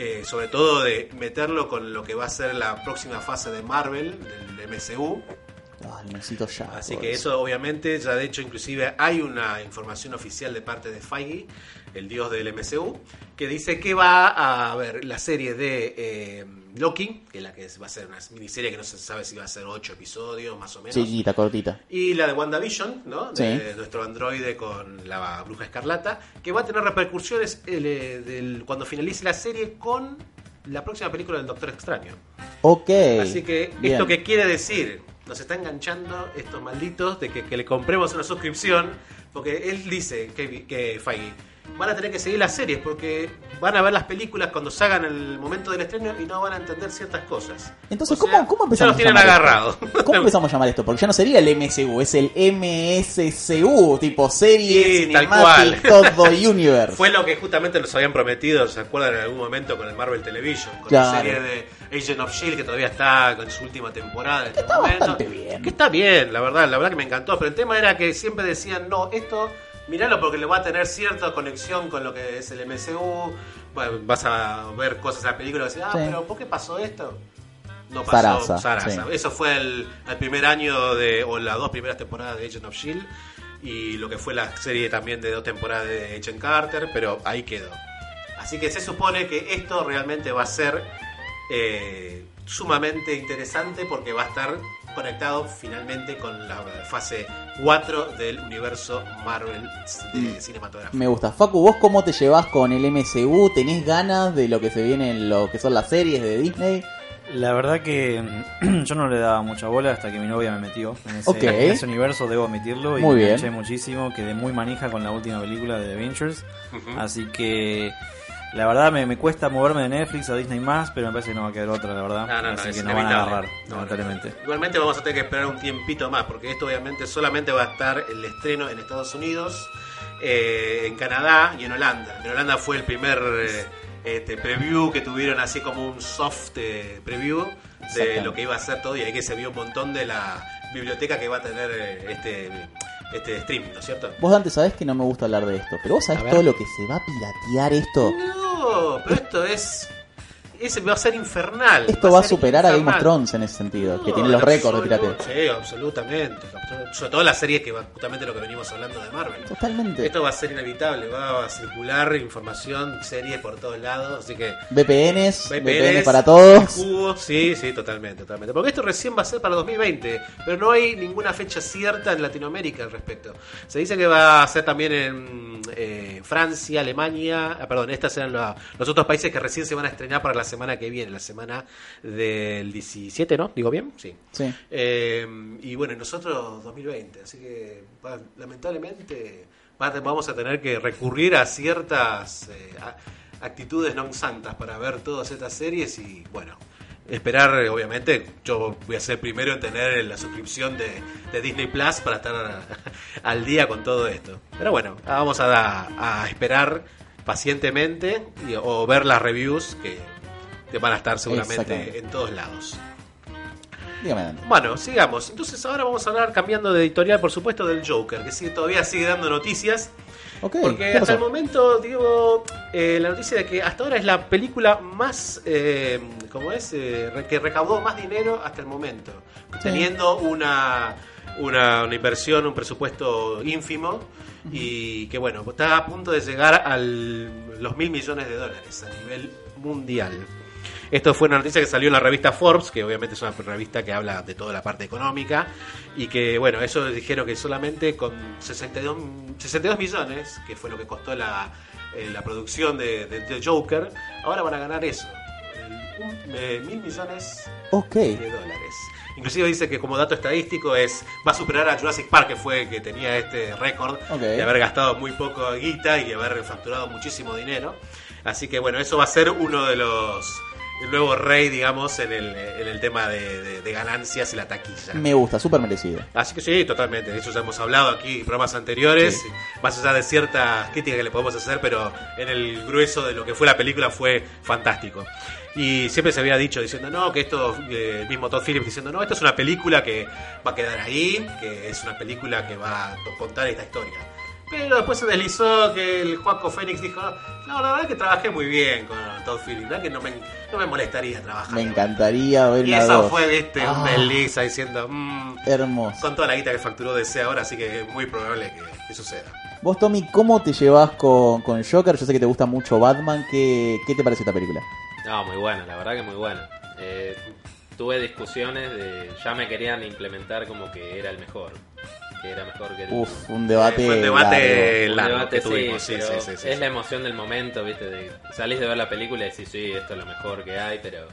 eh, sobre todo de meterlo con lo que va a ser la próxima fase de Marvel, del MCU. Ah, necesito ya. Así que eso obviamente, ya de hecho inclusive hay una información oficial de parte de Feige, el dios del MCU, que dice que va a haber la serie de eh, Loki, que es la que va a ser una miniserie que no se sabe si va a ser 8 episodios más o menos. Chiquita, cortita. Y la de WandaVision, ¿no? De Sí. nuestro androide con la bruja escarlata, que va a tener repercusiones eh, del- cuando finalice la serie con la próxima película del Doctor Extraño. Ok. Así que, Bien. ¿esto qué quiere decir? Nos está enganchando estos malditos de que, que le compremos una suscripción, porque él dice, que, que Feige, van a tener que seguir las series porque van a ver las películas cuando salgan el momento del estreno y no van a entender ciertas cosas. Entonces, O sea, ¿cómo, ¿cómo ya empezamos los tienen agarrados. ¿Cómo empezamos a llamar esto? Porque ya no sería el MCU, es el MSCU, tipo serie, Sí, tal Cinematic, todo Universe. Fue lo que justamente nos habían prometido, ¿se acuerdan en algún momento con el Marvel Television? Con Claro. la serie de Agent of Shield que todavía está con su última temporada en este está momento. bastante bien. Que está bien, la verdad, la verdad que me encantó. Pero el tema era que siempre decían, no, esto, miralo porque le va a tener cierta conexión con lo que es el MCU. Vas a ver cosas en la película y decir, ah, Sí. pero ¿por qué pasó esto? No pasó Sarasa, Sarasa. sí. Eso fue el, el primer año de, o las dos primeras temporadas de Agent of Shield y lo que fue la serie también de dos temporadas de Agent Carter, pero ahí quedó. Así que se supone que esto realmente va a ser eh, sumamente interesante porque va a estar conectado finalmente con la fase 4 del universo Marvel de cinematográfico. Me gusta. Facu, ¿vos cómo te llevas con el MCU? ¿Tenés ganas de lo que se viene en lo que son las series de Disney? La verdad que yo no le daba mucha bola hasta que mi novia me metió en ese, Ok. en ese universo, debo admitirlo, y Muy me bien. muchísimo, quedé muy manija con la última película de Avengers, Ujú. así que la verdad me, me cuesta moverme de Netflix a Disney más, pero me parece que no va a quedar otra, la verdad, No, no, no, así es que nos van a agarrar, No, no, lamentablemente. no. Igualmente vamos a tener que esperar un tiempito más, porque esto obviamente solamente va a estar el estreno en Estados Unidos, eh, en Canadá y en Holanda. En Holanda fue el primer eh, este, preview que tuvieron así como un soft eh, preview de lo que iba a ser todo y ahí que se vio un montón de la biblioteca que va a tener eh, este, este stream, ¿no es cierto? Vos, Dante, sabés que no me gusta hablar de esto, pero vos sabés todo lo que se va a piratear esto. No, pero esto es... Ese va a ser infernal. Esto va a superar a Game of. Thrones en ese sentido, que tiene los récords de. Sí, absolutamente. Sobre todo las series que va justamente lo que venimos hablando de Marvel. Totalmente. Esto va a ser inevitable, va a circular información, series por todos lados, así que VPNs, VPNs VPNs, para todos. cubos, sí, sí, totalmente, totalmente. Porque esto recién va a ser para 2020, pero no hay ninguna fecha cierta en Latinoamérica al respecto. Se dice que va a ser también en eh, Francia, Alemania, ah, perdón, estas eran la- los otros países que recién se van a estrenar para la semana que viene, la semana del 17, ¿no? ¿Digo bien? Sí. Sí. Eh, y bueno, nosotros 2020, así que va- lamentablemente va- vamos a tener que recurrir a ciertas eh, actitudes non santas para ver todas estas series y bueno, esperar, obviamente, yo voy a ser primero en tener la suscripción de, de Disney Plus para estar al día con todo esto. Pero bueno, vamos a, a esperar pacientemente y- o ver las reviews que, que van a estar seguramente en todos lados. Dígame. Bueno, sigamos. Entonces ahora vamos a hablar, cambiando de editorial, por supuesto, del Joker, que sigue, todavía sigue dando noticias. Ok, Porque ¿qué hasta el momento, digo, eh, la noticia de que hasta ahora es la película más, eh, ¿cómo es? Eh, que recaudó más dinero hasta el momento. Sí. Teniendo una, una, una inversión, un presupuesto ínfimo. Y que bueno, está a punto de llegar a los mil millones de dólares a nivel mundial. Esto fue una noticia que salió en la revista Forbes, que obviamente es una revista que habla de toda la parte económica, y que, bueno, eso dijeron que solamente con 62, 62 millones, que fue lo que costó la, eh, la producción de, de- de Joker, ahora van a ganar eso, un- eh, mil millones Ok. de dólares. Inclusive dice que como dato estadístico es va a superar a Jurassic Park, que fue el que tenía este récord de haber gastado muy poco guita y haber facturado muchísimo dinero. Así que bueno, eso va a ser uno de los el nuevo rey, digamos, en el, en el tema de, de- de ganancias y la taquilla. Me gusta, súper merecido. Así que sí, totalmente. De eso ya hemos hablado aquí en programas anteriores. Más allá de ciertas críticas que le podemos hacer, pero en el grueso de lo que fue la película fue fantástico. Y siempre se había dicho diciendo, no, que esto, eh, mismo Todd Phillips diciendo, no, esto es una película que va a quedar ahí, que es una película que va a contar esta historia. Pero después se deslizó que el Juaco Fénix dijo, no, la verdad que trabajé muy bien con Todd Phillips, la verdad que no me, no me molestaría trabajar. Me encantaría ver Y una eso dos. fue, viste, un Ah. desliza diciendo, mmm, Hermoso. con toda la guita que facturó DC ahora, así que es muy probable que, que suceda. Vos, Tommy, ¿cómo te llevas con, con Joker? Yo sé que te gusta mucho Batman. ¿Qué, qué te parece esta película? No, muy buena, la verdad que muy buena. Eh, tuve discusiones de. Ya me querían implementar como que era el mejor. Que era mejor que el. Uf, un debate. Eh, fue un debate un largo debate, que sí, tuvimos, sí, sí, sí, sí, es sí. la emoción del momento, ¿viste? De, salís de ver la película y decís, sí, esto es lo mejor que hay, pero.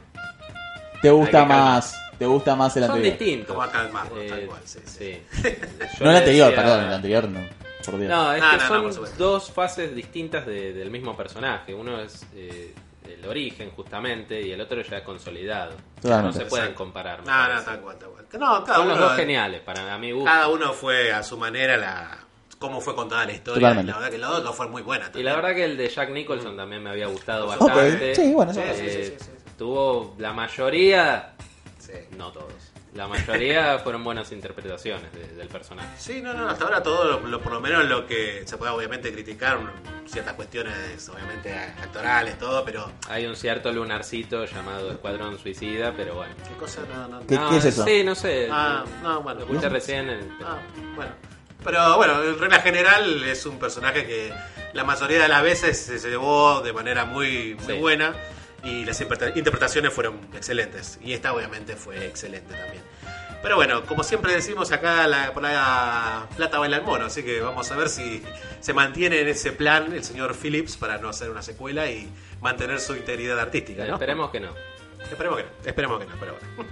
¿Te gusta calmar. más? ¿Te gusta más el Son anterior? distintos. Como a Eh, tal cual, sí, sí. sí. Yo No el anterior, decía- perdón, el anterior no. por Dios. No, es que no, son dos fases distintas de- del mismo personaje. Uno es eh, el origen, justamente, y el otro ya consolidado. No se pueden comparar. No, no, tal cual, tal cual. No, cada Son uno, los dos geniales, para mi gusto. cada uno fue a su manera la cómo fue contada la historia. Totalmente. La verdad que los dos fueron muy buenas. Y la verdad que el de Jack Nicholson también me había gustado bastante. sí, bueno, Sí, eso- sí, sí, Eh, sí, sí, sí. Tuvo la mayoría, Sí. no todos, la mayoría fueron buenas interpretaciones de- del personaje. Sí, no, no, hasta ahora todo, lo, lo- por lo menos lo que se puede obviamente criticar, ciertas cuestiones obviamente actorales, todo, pero... Hay un cierto lunarcito llamado Escuadrón Suicida, pero bueno. ¿Qué cosa? No, no, ¿Qué- No, qué es eso? Sí, no sé. Ah, no, bueno. Lo escuché recién. en- Ah, bueno. Pero bueno, en regla general es un personaje que la mayoría de las veces se se llevó de manera muy, muy Sí. buena y las interpreta- interpretaciones fueron excelentes. Y esta obviamente fue excelente también. Pero bueno, como siempre decimos acá, la, por la plata baila el mono, así que vamos a ver si se mantiene en ese plan el señor Phillips para no hacer una secuela y mantener su integridad artística, ¿no? Esperemos que no. Esperemos que no, esperemos que no, pero bueno.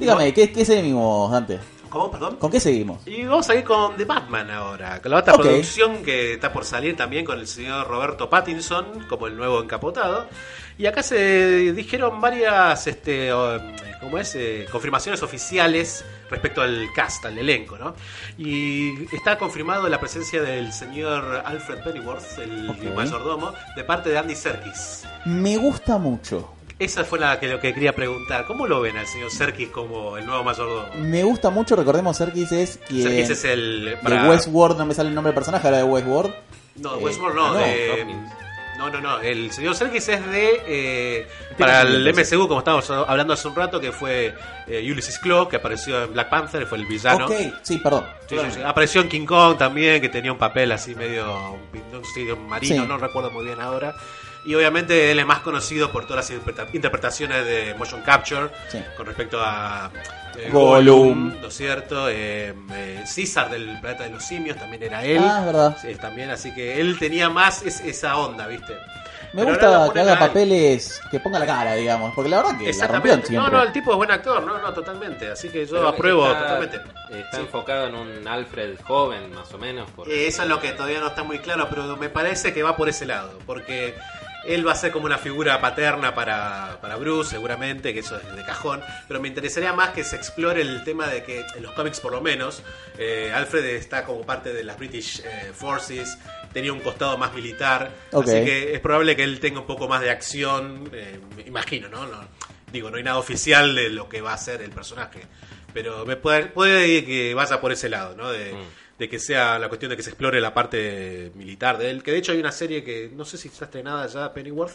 Dígame, ¿qué, ¿qué seguimos, Dante? ¿Cómo, perdón? ¿Con qué seguimos? Y vamos a ir con The Batman ahora, con la otra producción que está por salir también con el señor Roberto Pattinson como el nuevo encapotado. Y acá se dijeron varias, este, ¿cómo es? Eh, confirmaciones oficiales respecto al cast, al elenco, ¿no? Y está confirmado la presencia del señor Alfred Pennyworth, el mayordomo, de parte de Andy Serkis. Me gusta mucho. Esa fue la que, lo que quería preguntar. ¿Cómo lo ven al señor Serkis como el nuevo mayordomo? Me gusta mucho, recordemos, Serkis es quien... Serkis es el... De para- Westworld, no me sale el nombre del personaje, ahora de Westworld. No, Eh, Westworld no, no, de... Hopkins. No, no, no. El señor Serkis es de. eh, para el. MCU, como estábamos hablando hace un rato, que fue eh, Ulysses Claw, que apareció en Black Panther, fue el villano. Ok, sí, perdón. Sí, sí, sí. Apareció en King Kong también, que tenía un papel así medio. No sé, marino, no recuerdo muy bien ahora. Y obviamente él es más conocido por todas las interpreta- interpretaciones de motion capture Sí. con respecto a eh, Gollum. ¿no es cierto? Eh, eh, César del planeta de los simios también era él. Ah, es verdad. Sí, también, así que él tenía más es- esa onda, ¿viste? Me Pero gusta que haga papeles que ponga la cara, digamos. Porque la verdad que la rompió siempre. No, no, el tipo es buen actor, no, no, totalmente. Así que yo Pero apruebo está- totalmente. Está Sí. enfocado en un Alfred joven, más o menos. porque- Eh, Eso es lo que todavía no está muy claro, pero me parece que va por ese lado, porque él va a ser como una figura paterna para, para Bruce, seguramente, que eso es de cajón, pero me interesaría más que se explore el tema de que en los cómics por lo menos, eh, Alfred está como parte de las British eh, Forces, tenía un costado más militar, así que es probable que él tenga un poco más de acción, eh, me imagino, ¿no? No- Digo, no hay nada oficial de lo que va a ser el personaje, pero me puede, puede que vaya por ese lado, ¿no? De, Mm. De que sea la cuestión de que se explore la parte militar de él. Que de hecho hay una serie que no sé si está estrenada ya, Pennyworth,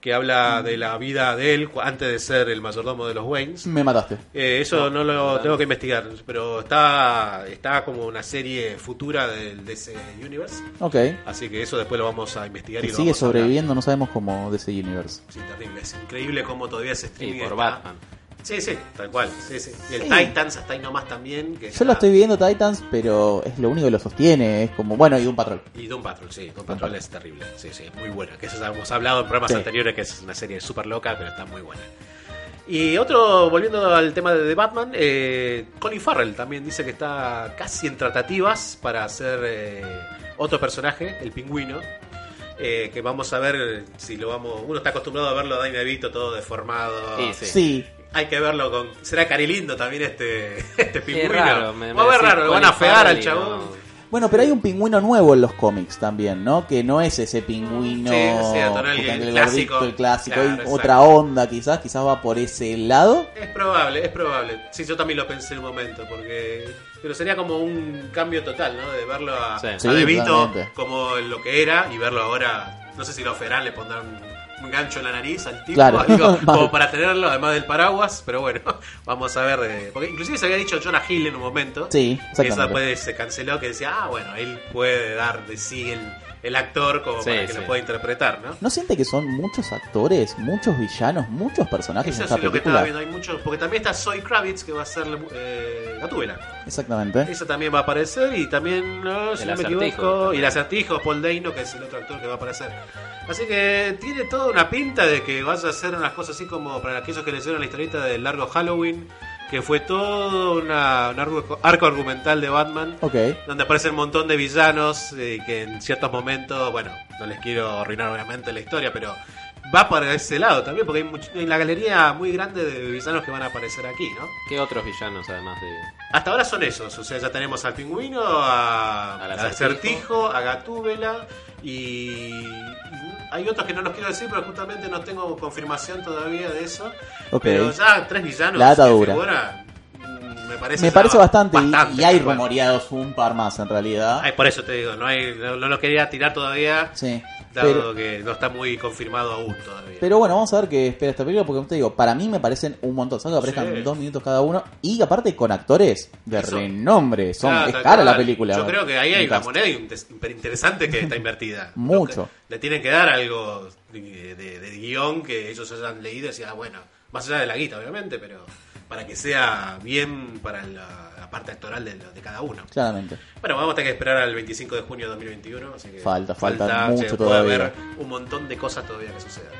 que habla de la vida de él antes de ser el mayordomo de los Waynes. Me mataste. Eh, eso no, lo tengo que investigar, pero está, está como una serie futura del DC Universe. Ok. Así que eso después lo vamos a investigar y Que lo sigue vamos a hablar. sobreviviendo, no sabemos cómo de ese universe. Sí, terrible. Es increíble cómo todavía Sí, streaming por está- Batman. Sí, sí, tal cual. Sí, sí. Y el Sí. Titans hasta ahí nomás también. Que Yo está- lo estoy viendo Titans, pero es lo único que lo sostiene. Es como, bueno, y un patrón. Y Doom Patrol, sí, Doom Patrol. Patrol es terrible, sí, sí, muy buena. Que eso hemos hablado en programas anteriores, que es una serie súper loca, pero está muy buena. Y otro, volviendo al tema de The Batman, eh, Colin Farrell también dice que está casi en tratativas para hacer eh, otro personaje, el pingüino. eh, que vamos a ver si lo vamos. Uno está acostumbrado a verlo a Danny DeVito todo deformado. Sí, sí. Sí. Hay que verlo con. Será cari lindo también este, este pingüino. raro. me- Va a ver raro, lo van a fear al chabón. no- Bueno, pero hay un pingüino nuevo en los cómics también, ¿no? Que no es ese pingüino Sí, sí, tonal, que el está clásico. gordito, el clásico. Claro, hay exacto. otra onda, quizás, quizás va por ese lado. Es probable, es probable. Sí, yo también lo pensé en un momento, porque... Pero sería como un cambio total, ¿no? De verlo a, Sí. a Sí, De Vito totalmente. como lo que era y verlo ahora... No sé si lo ferán, le pondrán un, gancho en la nariz al tipo, Claro. algo como para tenerlo, además del paraguas. Pero bueno, vamos a ver... eh, porque inclusive se había dicho Jonah Hill en un momento. Sí, Que eso exactamente. después se canceló, que decía, ah, bueno, él puede dar de sí el, el actor como Sí, para que sí. lo pueda interpretar, ¿no? ¿No siente que son muchos actores, muchos villanos, muchos personajes Eso en es esta lo que estaba película? viendo, hay muchos, porque también está Zoe Kravitz que va a ser eh, Gatúbela. Exactamente. Eso también va a aparecer y también, no, si El no me equivoco, también. y el acertijo, Paul Dano, que es el otro actor que va a aparecer. Así que tiene toda una pinta de que vaya a ser unas cosas así como para aquellos que leyeron la historieta del largo Halloween, que fue todo una, un arco, arco argumental de Batman, donde aparecen un montón de villanos eh, que en ciertos momentos, bueno, no les quiero arruinar obviamente la historia, pero va para ese lado también, porque hay, much- hay una galería muy grande de villanos que van a aparecer aquí, ¿no? ¿Qué otros villanos además de.? Hasta ahora son esos, o sea, ya tenemos al pingüino, a, Al acertijo, a Gatúbela y hay otros que no los quiero decir, pero justamente no tengo confirmación todavía de eso. Ok. Pero ya tres villanos La data que dura. figuran, mm, me parece, Me ya parece bastante, y- bastante, y, hay bueno. rumoreados un par más en realidad. Ay, por eso te digo, no, hay, no, no lo quería tirar todavía, Sí. dado Pero, que no está muy confirmado aún todavía. pero bueno, vamos a ver qué espera esta película, porque te digo, para mí me parecen un montón. Solo que aparezcan Sí. dos minutos cada uno, y aparte con actores de Eso. renombre. Son, Claro, es cara la película. Yo creo que ahí hay una cast. moneda interesante que está invertida. Mucho. Le tienen que dar algo de, de- de guion que ellos hayan leído y decían, ah, bueno, más allá de la guita, obviamente, pero para que sea bien para la, la parte actoral de, de cada uno. Claramente. Bueno, vamos a tener que esperar al 25 de junio de 2021. Así que Falta, falta mucho sea, puede todavía. haber un montón de cosas todavía que sucedan.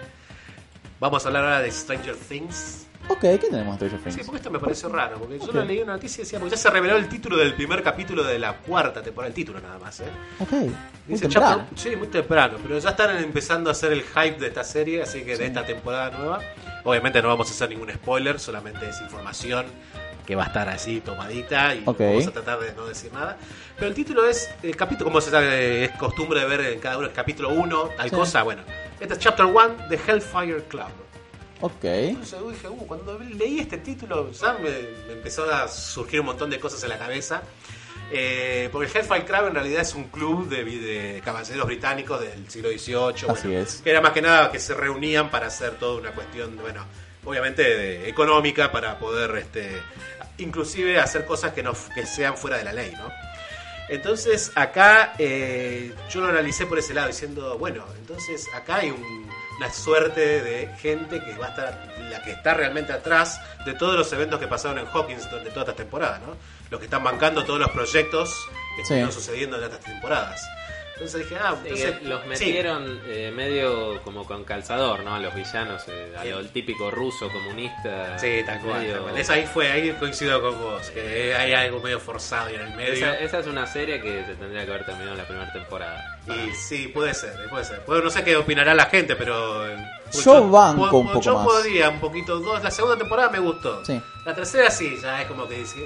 Vamos a hablar ahora de Stranger Things. Ok, ¿qué tenemos en Stranger Sí, Things? porque esto me pareció raro, porque yo leí una noticia y decía, porque ya se reveló el título del primer capítulo de la cuarta temporada, el título nada más, ¿eh? Ok, muy Dice temprano. chapter- sí, muy temprano, pero ya están empezando a hacer el hype de esta serie, así que de esta temporada nueva. Obviamente no vamos a hacer ningún spoiler, solamente es información que va a estar así tomadita y Ok. vamos a tratar de no decir nada. Pero el título es, el capítulo, como se sabe, es costumbre de ver en cada uno, el capítulo 1, tal Sí. cosa, bueno. Este es Chapter 1 de Hellfire Club. Ok. Entonces yo dije, uh, cuando leí este título ya me, me empezó a surgir un montón de cosas en la cabeza. Eh, porque el Hellfire Club en realidad es un club de, de caballeros británicos del siglo XVIII. Así bueno, es. Que era más que nada que se reunían para hacer toda una cuestión, bueno, obviamente de- económica para poder, este, inclusive hacer cosas que, no, que sean fuera de la ley, ¿no? Entonces acá eh, yo lo analicé por ese lado diciendo, bueno, entonces acá hay un- una suerte de gente que va a estar, la que está realmente atrás de todos los eventos que pasaron en Hawkins durante toda esta temporada, ¿no? Los que están bancando todos los proyectos que Sí. estuvieron sucediendo en estas tempoeradas. Entonces dije, ah, entonces, que los sí. metieron eh, medio como con calzador, ¿no? A los villanos, eh, a lo el típico ruso comunista. Sí, tal cual. medio- tal cual. Esa ahí fue, ahí coincido con vos, que hay algo medio forzado en el medio. Esa, esa es una serie que se tendría que haber terminado en la primera temporada. Y sí, puede ser, puede ser. Bueno, no sé qué opinará la gente, pero. eh, Yo banco un poco yo más. podría un poquito. Dos, la segunda temporada me gustó. Sí. La tercera sí, ya es como que dice,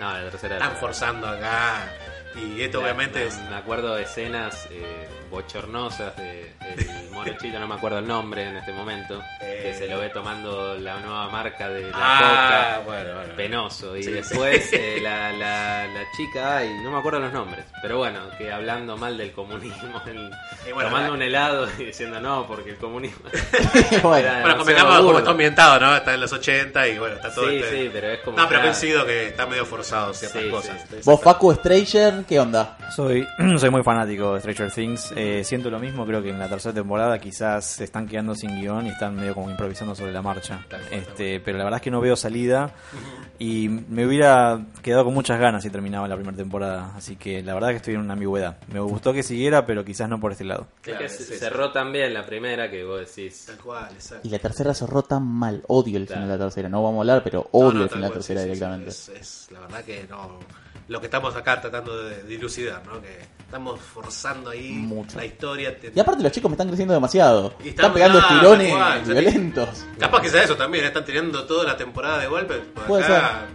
No, la tercera. están forzando acá. Y esto Me- obviamente me, es. me acuerdo de escenas eh, bochornosas de el morochito, no me acuerdo el nombre en este momento, Eh. que se lo ve tomando la nueva marca de la Ah, coca. bueno, bueno. Penoso. Y Sí, después sí. eh, la, la, la chica, ay, no me acuerdo los nombres, pero bueno, que hablando mal del comunismo, el- bueno, tomando la- un helado y diciendo no, porque el comunismo. bueno, Bueno, convengamos porque está ambientado, ¿no? Está en los 80 y bueno, está todo Sí, este- sí, pero es como. No, pero coincido que está medio forzado ciertas Sí, cosas. sí. vos, Facu Stranger, ¿qué onda? Soy, soy muy fanático de Stranger Things. Eh, siento lo mismo, creo que en la tercera temporada quizás se están quedando sin guion y están medio como improvisando sobre la marcha. Este, pero la verdad es que no veo salida y me hubiera quedado con muchas ganas si terminaba la primera temporada. Así que la verdad que estoy en una ambigüedad. Me gustó que siguiera, pero quizás no por este lado. Es Claro, que cerró también la primera que vos decís. Tal cual, exacto. Y la tercera cerró tan mal. Odio el Claro. final de la tercera. No vamos a hablar, pero odio no, el final de la tercera sí, sí, sí. directamente. Es, es la verdad que no. Lo que estamos acá tratando de dilucidar, ¿no? Que estamos forzando ahí Mucho. la historia. te- Y aparte los chicos me están creciendo demasiado. Y Están están- pegando ah, tirones sí. violentos. Capaz que sea eso también, están tirando toda la temporada de golpe. Por Puede acá,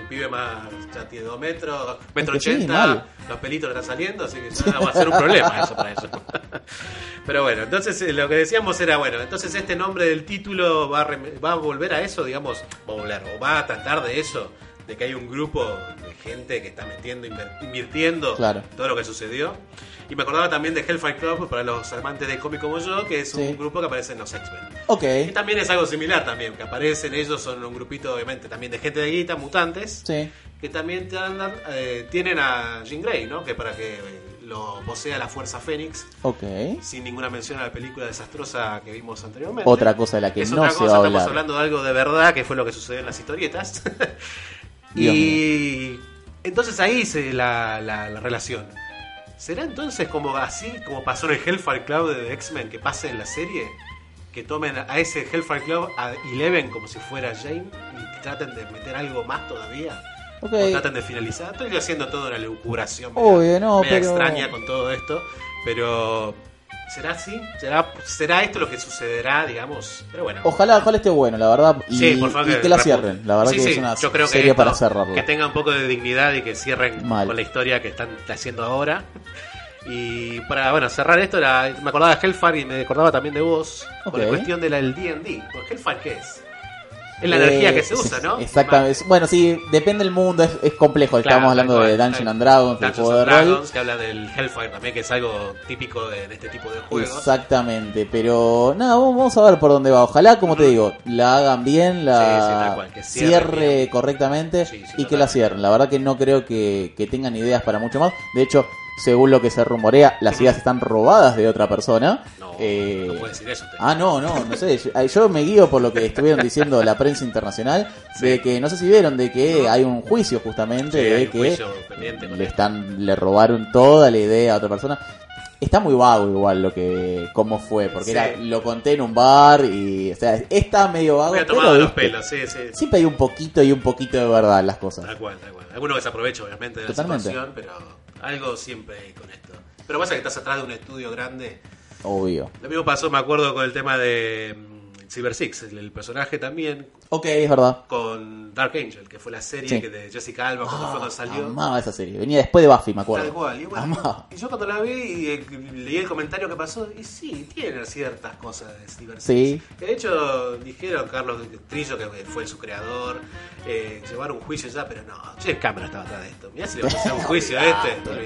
el pibe más ya tiene 2 metros, metro que sí, 80, mal. los pelitos le están saliendo, así que ya va a ser un problema eso para eso. Pero bueno, entonces eh, lo que decíamos era, bueno, entonces este nombre del título va a, va a volver a eso, digamos, va a volver, o va a tratar de eso, de que hay un grupo gente que está metiendo, invirtiendo Claro. todo lo que sucedió. Y me acordaba también de Hellfire Club, para los amantes de cómic como yo, que es Sí. un grupo que aparece en los X-Men. Ok. Y también es algo similar también, que aparecen ellos, son un grupito obviamente también de gente de guita, mutantes, Sí. que también andan, eh, tienen a Jean Grey, ¿no? Que para que eh, lo posea la Fuerza Fénix, Ok. sin ninguna mención a la película desastrosa que vimos anteriormente. Otra cosa de la que es no otra se cosa, va a estamos hablando de algo de verdad, que fue lo que sucedió en las historietas. Y entonces ahí se la, la, la relación. ¿Será entonces como así, como pasó en el Hellfire Club de X-Men, que pase en la serie? que tomen a ese Hellfire Club a Eleven como si fuera Jane y traten de meter algo más todavía. Ok. O traten de finalizar. Estoy haciendo toda una lucubración Obvio, no, media pero- extraña con todo esto, pero ¿será así? ¿Será, ¿Será esto lo que sucederá, digamos? Pero bueno. Ojalá, ojalá esté bueno, la verdad. Y, Sí, por favor, y que la cierren. La verdad Sí, que sí, es una yo creo que serie esto- para cerrarlo. Que tenga un poco de dignidad y que cierren Mal. con la historia que están haciendo ahora. Y para bueno cerrar esto, era- me acordaba de Hellfire y me acordaba también de vos con la cuestión de la- del D&D. Porque Hellfire, ¿qué es? Es la Eh, energía que se usa, ¿no? Exactamente. Bueno, sí, depende del mundo, es, es complejo. Claro, Estamos hablando de tal- and Dragons, el Dungeons juego and de rol. Dragons, que habla del Hellfire también, que es algo típico de, de este tipo de juegos. Exactamente, pero nada, vamos a ver por dónde va. Ojalá, como te digo, la hagan bien, sí, la cual, que cierre correctamente Sí, sí, y que la cierren. La verdad que no creo que, que tengan ideas para mucho más. De hecho, según lo que se rumorea, las ideas están robadas de otra persona. No, Eh, no puede decir eso. Ah, no, no, no sé. Yo, me guío por lo que estuvieron diciendo la prensa internacional, de que, no sé si vieron, de que hay un juicio justamente, Sí, de que le están, le robaron toda la idea a otra persona. Está muy vago igual lo que, cómo fue, porque Sí. era, lo conté en un bar y, o sea, está medio vago, Me ha tomado los pelos, sí, sí. siempre hay un poquito y un poquito de verdad en las cosas. Tal cual, tal cual. Alguno que se aprovecha, obviamente, de Totalmente. la situación, pero algo siempre hay con esto. Pero pasa que estás atrás de un estudio grande. Obvio. Lo mismo pasó, me acuerdo, con el tema de mm, Cyber Six, el, el personaje también, Ok, es verdad. con Dark Angel, que fue la serie Sí. que de Jessica Alba cuando fue Ah, cuando salió. amaba esa serie. Venía después de Buffy, me acuerdo. Tal cual. Y, bueno, Amaba. y yo cuando la vi y eh, leí el comentario que pasó, y sí, tiene ciertas cosas Cyber Sí. Que de hecho dijeron Carlos Trillo, que fue su creador, eh, llevaron un juicio ya, pero no, James Cameron estaba atrás de esto. Mirá si le vamos a hacer un juicio a este, no,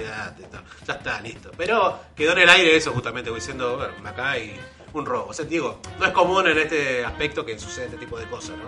ya está, listo. Pero quedó en el aire eso justamente, diciendo, bueno, acá hay un robo. O sea, digo, no es común en este aspecto que sucede este tipo de cosas, ¿no?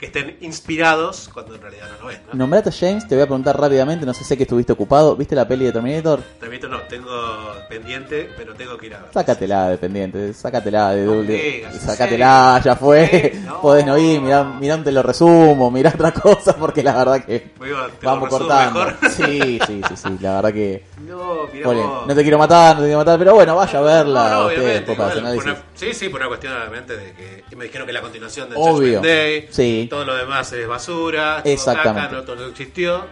Que estén inspirados cuando en realidad no lo es, ¿no? Nombrate a James, te voy a preguntar rápidamente, no sé sé que estuviste ocupado. ¿Viste la peli de Terminator? Terminator no, tengo pendiente, pero tengo que ir a ver. Sácatela de pendiente, sácatela de doble. ¿en sácatela, ya fue. No. Podés no ir, mirá, mirá un te lo resumo, mirá otra cosa, porque la verdad que te vamos cortando. mejor. Sí, sí, sí, sí, la verdad que. No, mirá Ole, no te quiero matar, no te quiero matar, pero bueno, vaya a verla. No, usted, obviamente, igual, por una- sí, sí, por una cuestión obviamente de que me dijeron que la continuación del Obvio, Judgment Day, sí. Todo lo demás es basura, todo Exactamente. caca, no todo existió.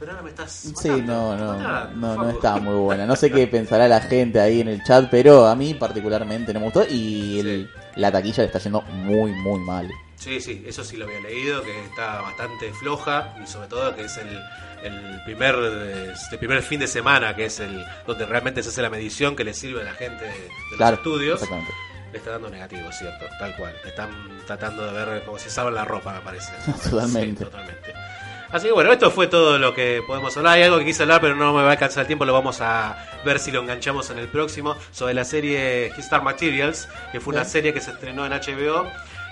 Pero ahora me estás Sí, matando, no, no, matando, no, no Facu. está muy buena. No sé qué pensará la gente ahí en el chat, pero a mí particularmente no me gustó y el- la taquilla le está yendo muy, muy mal. Sí, sí, eso sí lo había leído, que está bastante floja y sobre todo que es el, el primer el primer fin de semana, que es el donde realmente se hace la medición que le sirve a la gente de, de Claro, los estudios. exactamente. Le está dando negativo, cierto, tal cual. Están tratando de ver cómo se salva la ropa, me parece. Totalmente. Sí, totalmente. Así que bueno, esto fue todo lo que podemos hablar. Hay algo que quise hablar, pero no me va a alcanzar el tiempo. Lo vamos a ver si lo enganchamos en el próximo. Sobre la serie Star Materials, que fue una serie que se estrenó en HBO.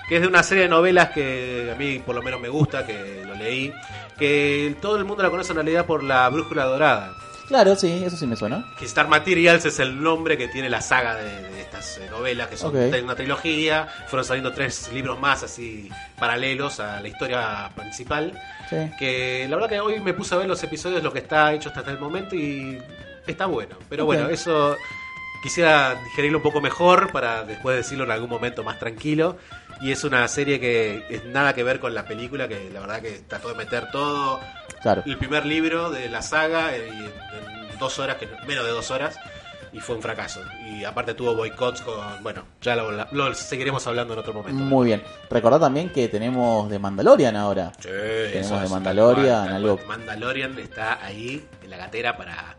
Que es de una serie de novelas que a mí por lo menos me gusta, que lo leí. Que todo el mundo la conoce en realidad por la Brújula Dorada. Claro, sí, eso sí me suena. Que Star Materials es el nombre que tiene la saga de, de estas eh, novelas, que son una trilogía. Fueron saliendo tres libros más así paralelos a la historia principal. Sí. Que la verdad que hoy me puse a ver los episodios, lo que está hecho hasta el momento y está bueno. Pero bueno, eso quisiera digerirlo un poco mejor para después decirlo en algún momento más tranquilo. Y es una serie que es nada que ver con la película, que la verdad que trató de meter todo Claro. el primer libro de la saga eh, en, en dos horas, que no- menos de dos horas, y fue un fracaso. Y aparte tuvo boicots con, bueno, ya lo, lo seguiremos hablando en otro momento. Muy bien. Recordad también que tenemos de Mandalorian ahora. Sí, Tenemos eso de Mandalorian, tal cual, tal algo-. Mandalorian está ahí en la gatera para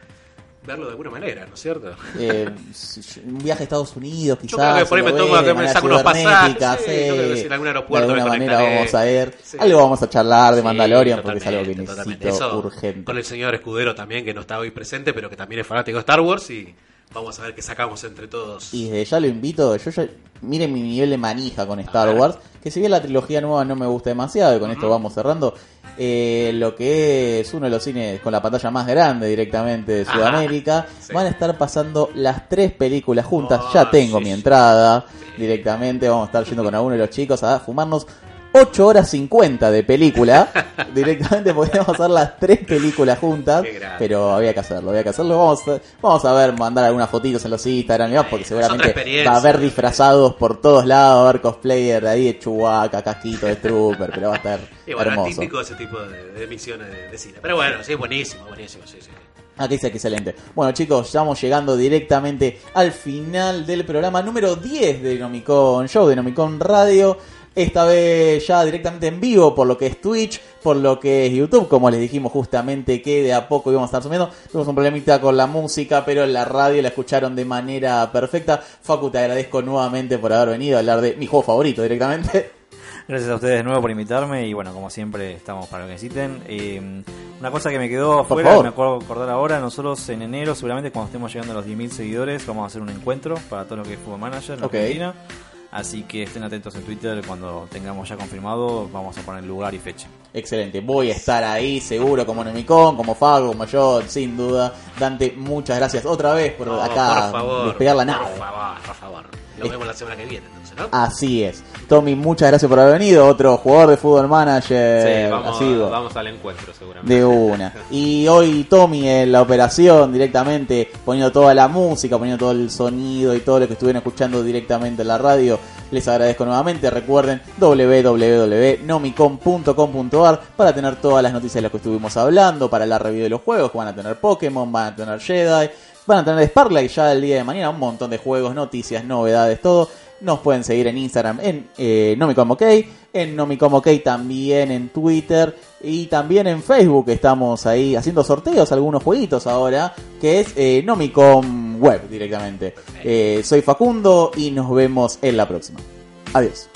verlo de alguna manera, ¿no es cierto? Eh, un viaje a Estados Unidos, quizás. Yo creo que por ahí me tomo de me saco unos pasajes, sí, yo creo que sí, en algún aeropuerto De alguna me manera vamos a ver. Sí. Algo vamos a charlar de Mandalorian porque es algo que necesito. Eso, urgente. Con el señor Escudero también, que no está hoy presente, pero que también es fanático de Star Wars y vamos a ver qué sacamos entre todos. Y desde ya lo invito, yo ya, miren mi nivel de manija con Star. Wars, que si bien la trilogía nueva no me gusta demasiado, y con esto vamos cerrando, eh, lo que es uno de los cines con la pantalla más grande directamente de Sudamérica, sí. van a estar pasando las tres películas juntas, Oh, ya tengo sí, mi sí. entrada directamente, vamos a estar yendo con alguno de los chicos a fumarnos 8 horas 50 de película. Directamente podríamos hacer las tres películas juntas. Pero había que hacerlo, había que hacerlo. Vamos a, vamos a ver, mandar algunas fotitos en los Instagram, y demás, porque seguramente va a haber disfrazados por todos lados, va a haber cosplayer ahí de Chewbacca, casquito de Trooper, pero va a estar Y bueno, hermoso. típico de ese tipo de, de emisiones de, de cine. Pero bueno, sí, buenísimo, buenísimo, sí, sí. Ah, que dice que excelente. Bueno, chicos, estamos llegando directamente al final del programa número 10 de Nomicon Show, de Nomicon Radio. Esta vez ya directamente en vivo por lo que es Twitch, por lo que es YouTube, como les dijimos justamente que de a poco íbamos a estar subiendo. Tuvimos un problemita con la música, pero en la radio la escucharon de manera perfecta. Facu, te agradezco nuevamente por haber venido a hablar de mi juego favorito directamente. Gracias a ustedes de nuevo por invitarme y bueno, como siempre estamos para lo que necesiten. Eh, una cosa que me quedó afuera, favor. me acuerdo acordar ahora, nosotros en enero seguramente cuando estemos llegando a los 10.000 seguidores vamos a hacer un encuentro para todo lo que es Fútbol Manager en Ok. Argentina. Así que estén atentos en Twitter cuando tengamos ya confirmado, vamos a poner lugar y fecha. Excelente, voy a estar ahí seguro como Nomicon, como Fago, como yo, sin duda. Dante, muchas gracias otra vez por No, acá por favor, despegar la nave. Por favor, por favor. Nos vemos la semana que viene, entonces, ¿no? Así es. Tommy, muchas gracias por haber venido. Otro jugador de fútbol manager. Sí, vamos, vamos al encuentro seguramente. De una. Y hoy Tommy en la operación directamente poniendo toda la música, poniendo todo el sonido y todo lo que estuvieron escuchando directamente en la radio. Les agradezco nuevamente. Recuerden www.nomicon.com.ar para tener todas las noticias de las que estuvimos hablando, para la review de los juegos. Van a tener Pokémon, van a tener Jedi, van a tener Sparklight ya el día de mañana. Un montón de juegos, noticias, novedades, todo. Nos pueden seguir en Instagram en eh, NomicomOK, en NomicomOK también en Twitter y también en Facebook. Estamos ahí haciendo sorteos, algunos jueguitos ahora, que es eh, Nomicom Web directamente. Eh, soy Facundo y nos vemos en la próxima. Adiós.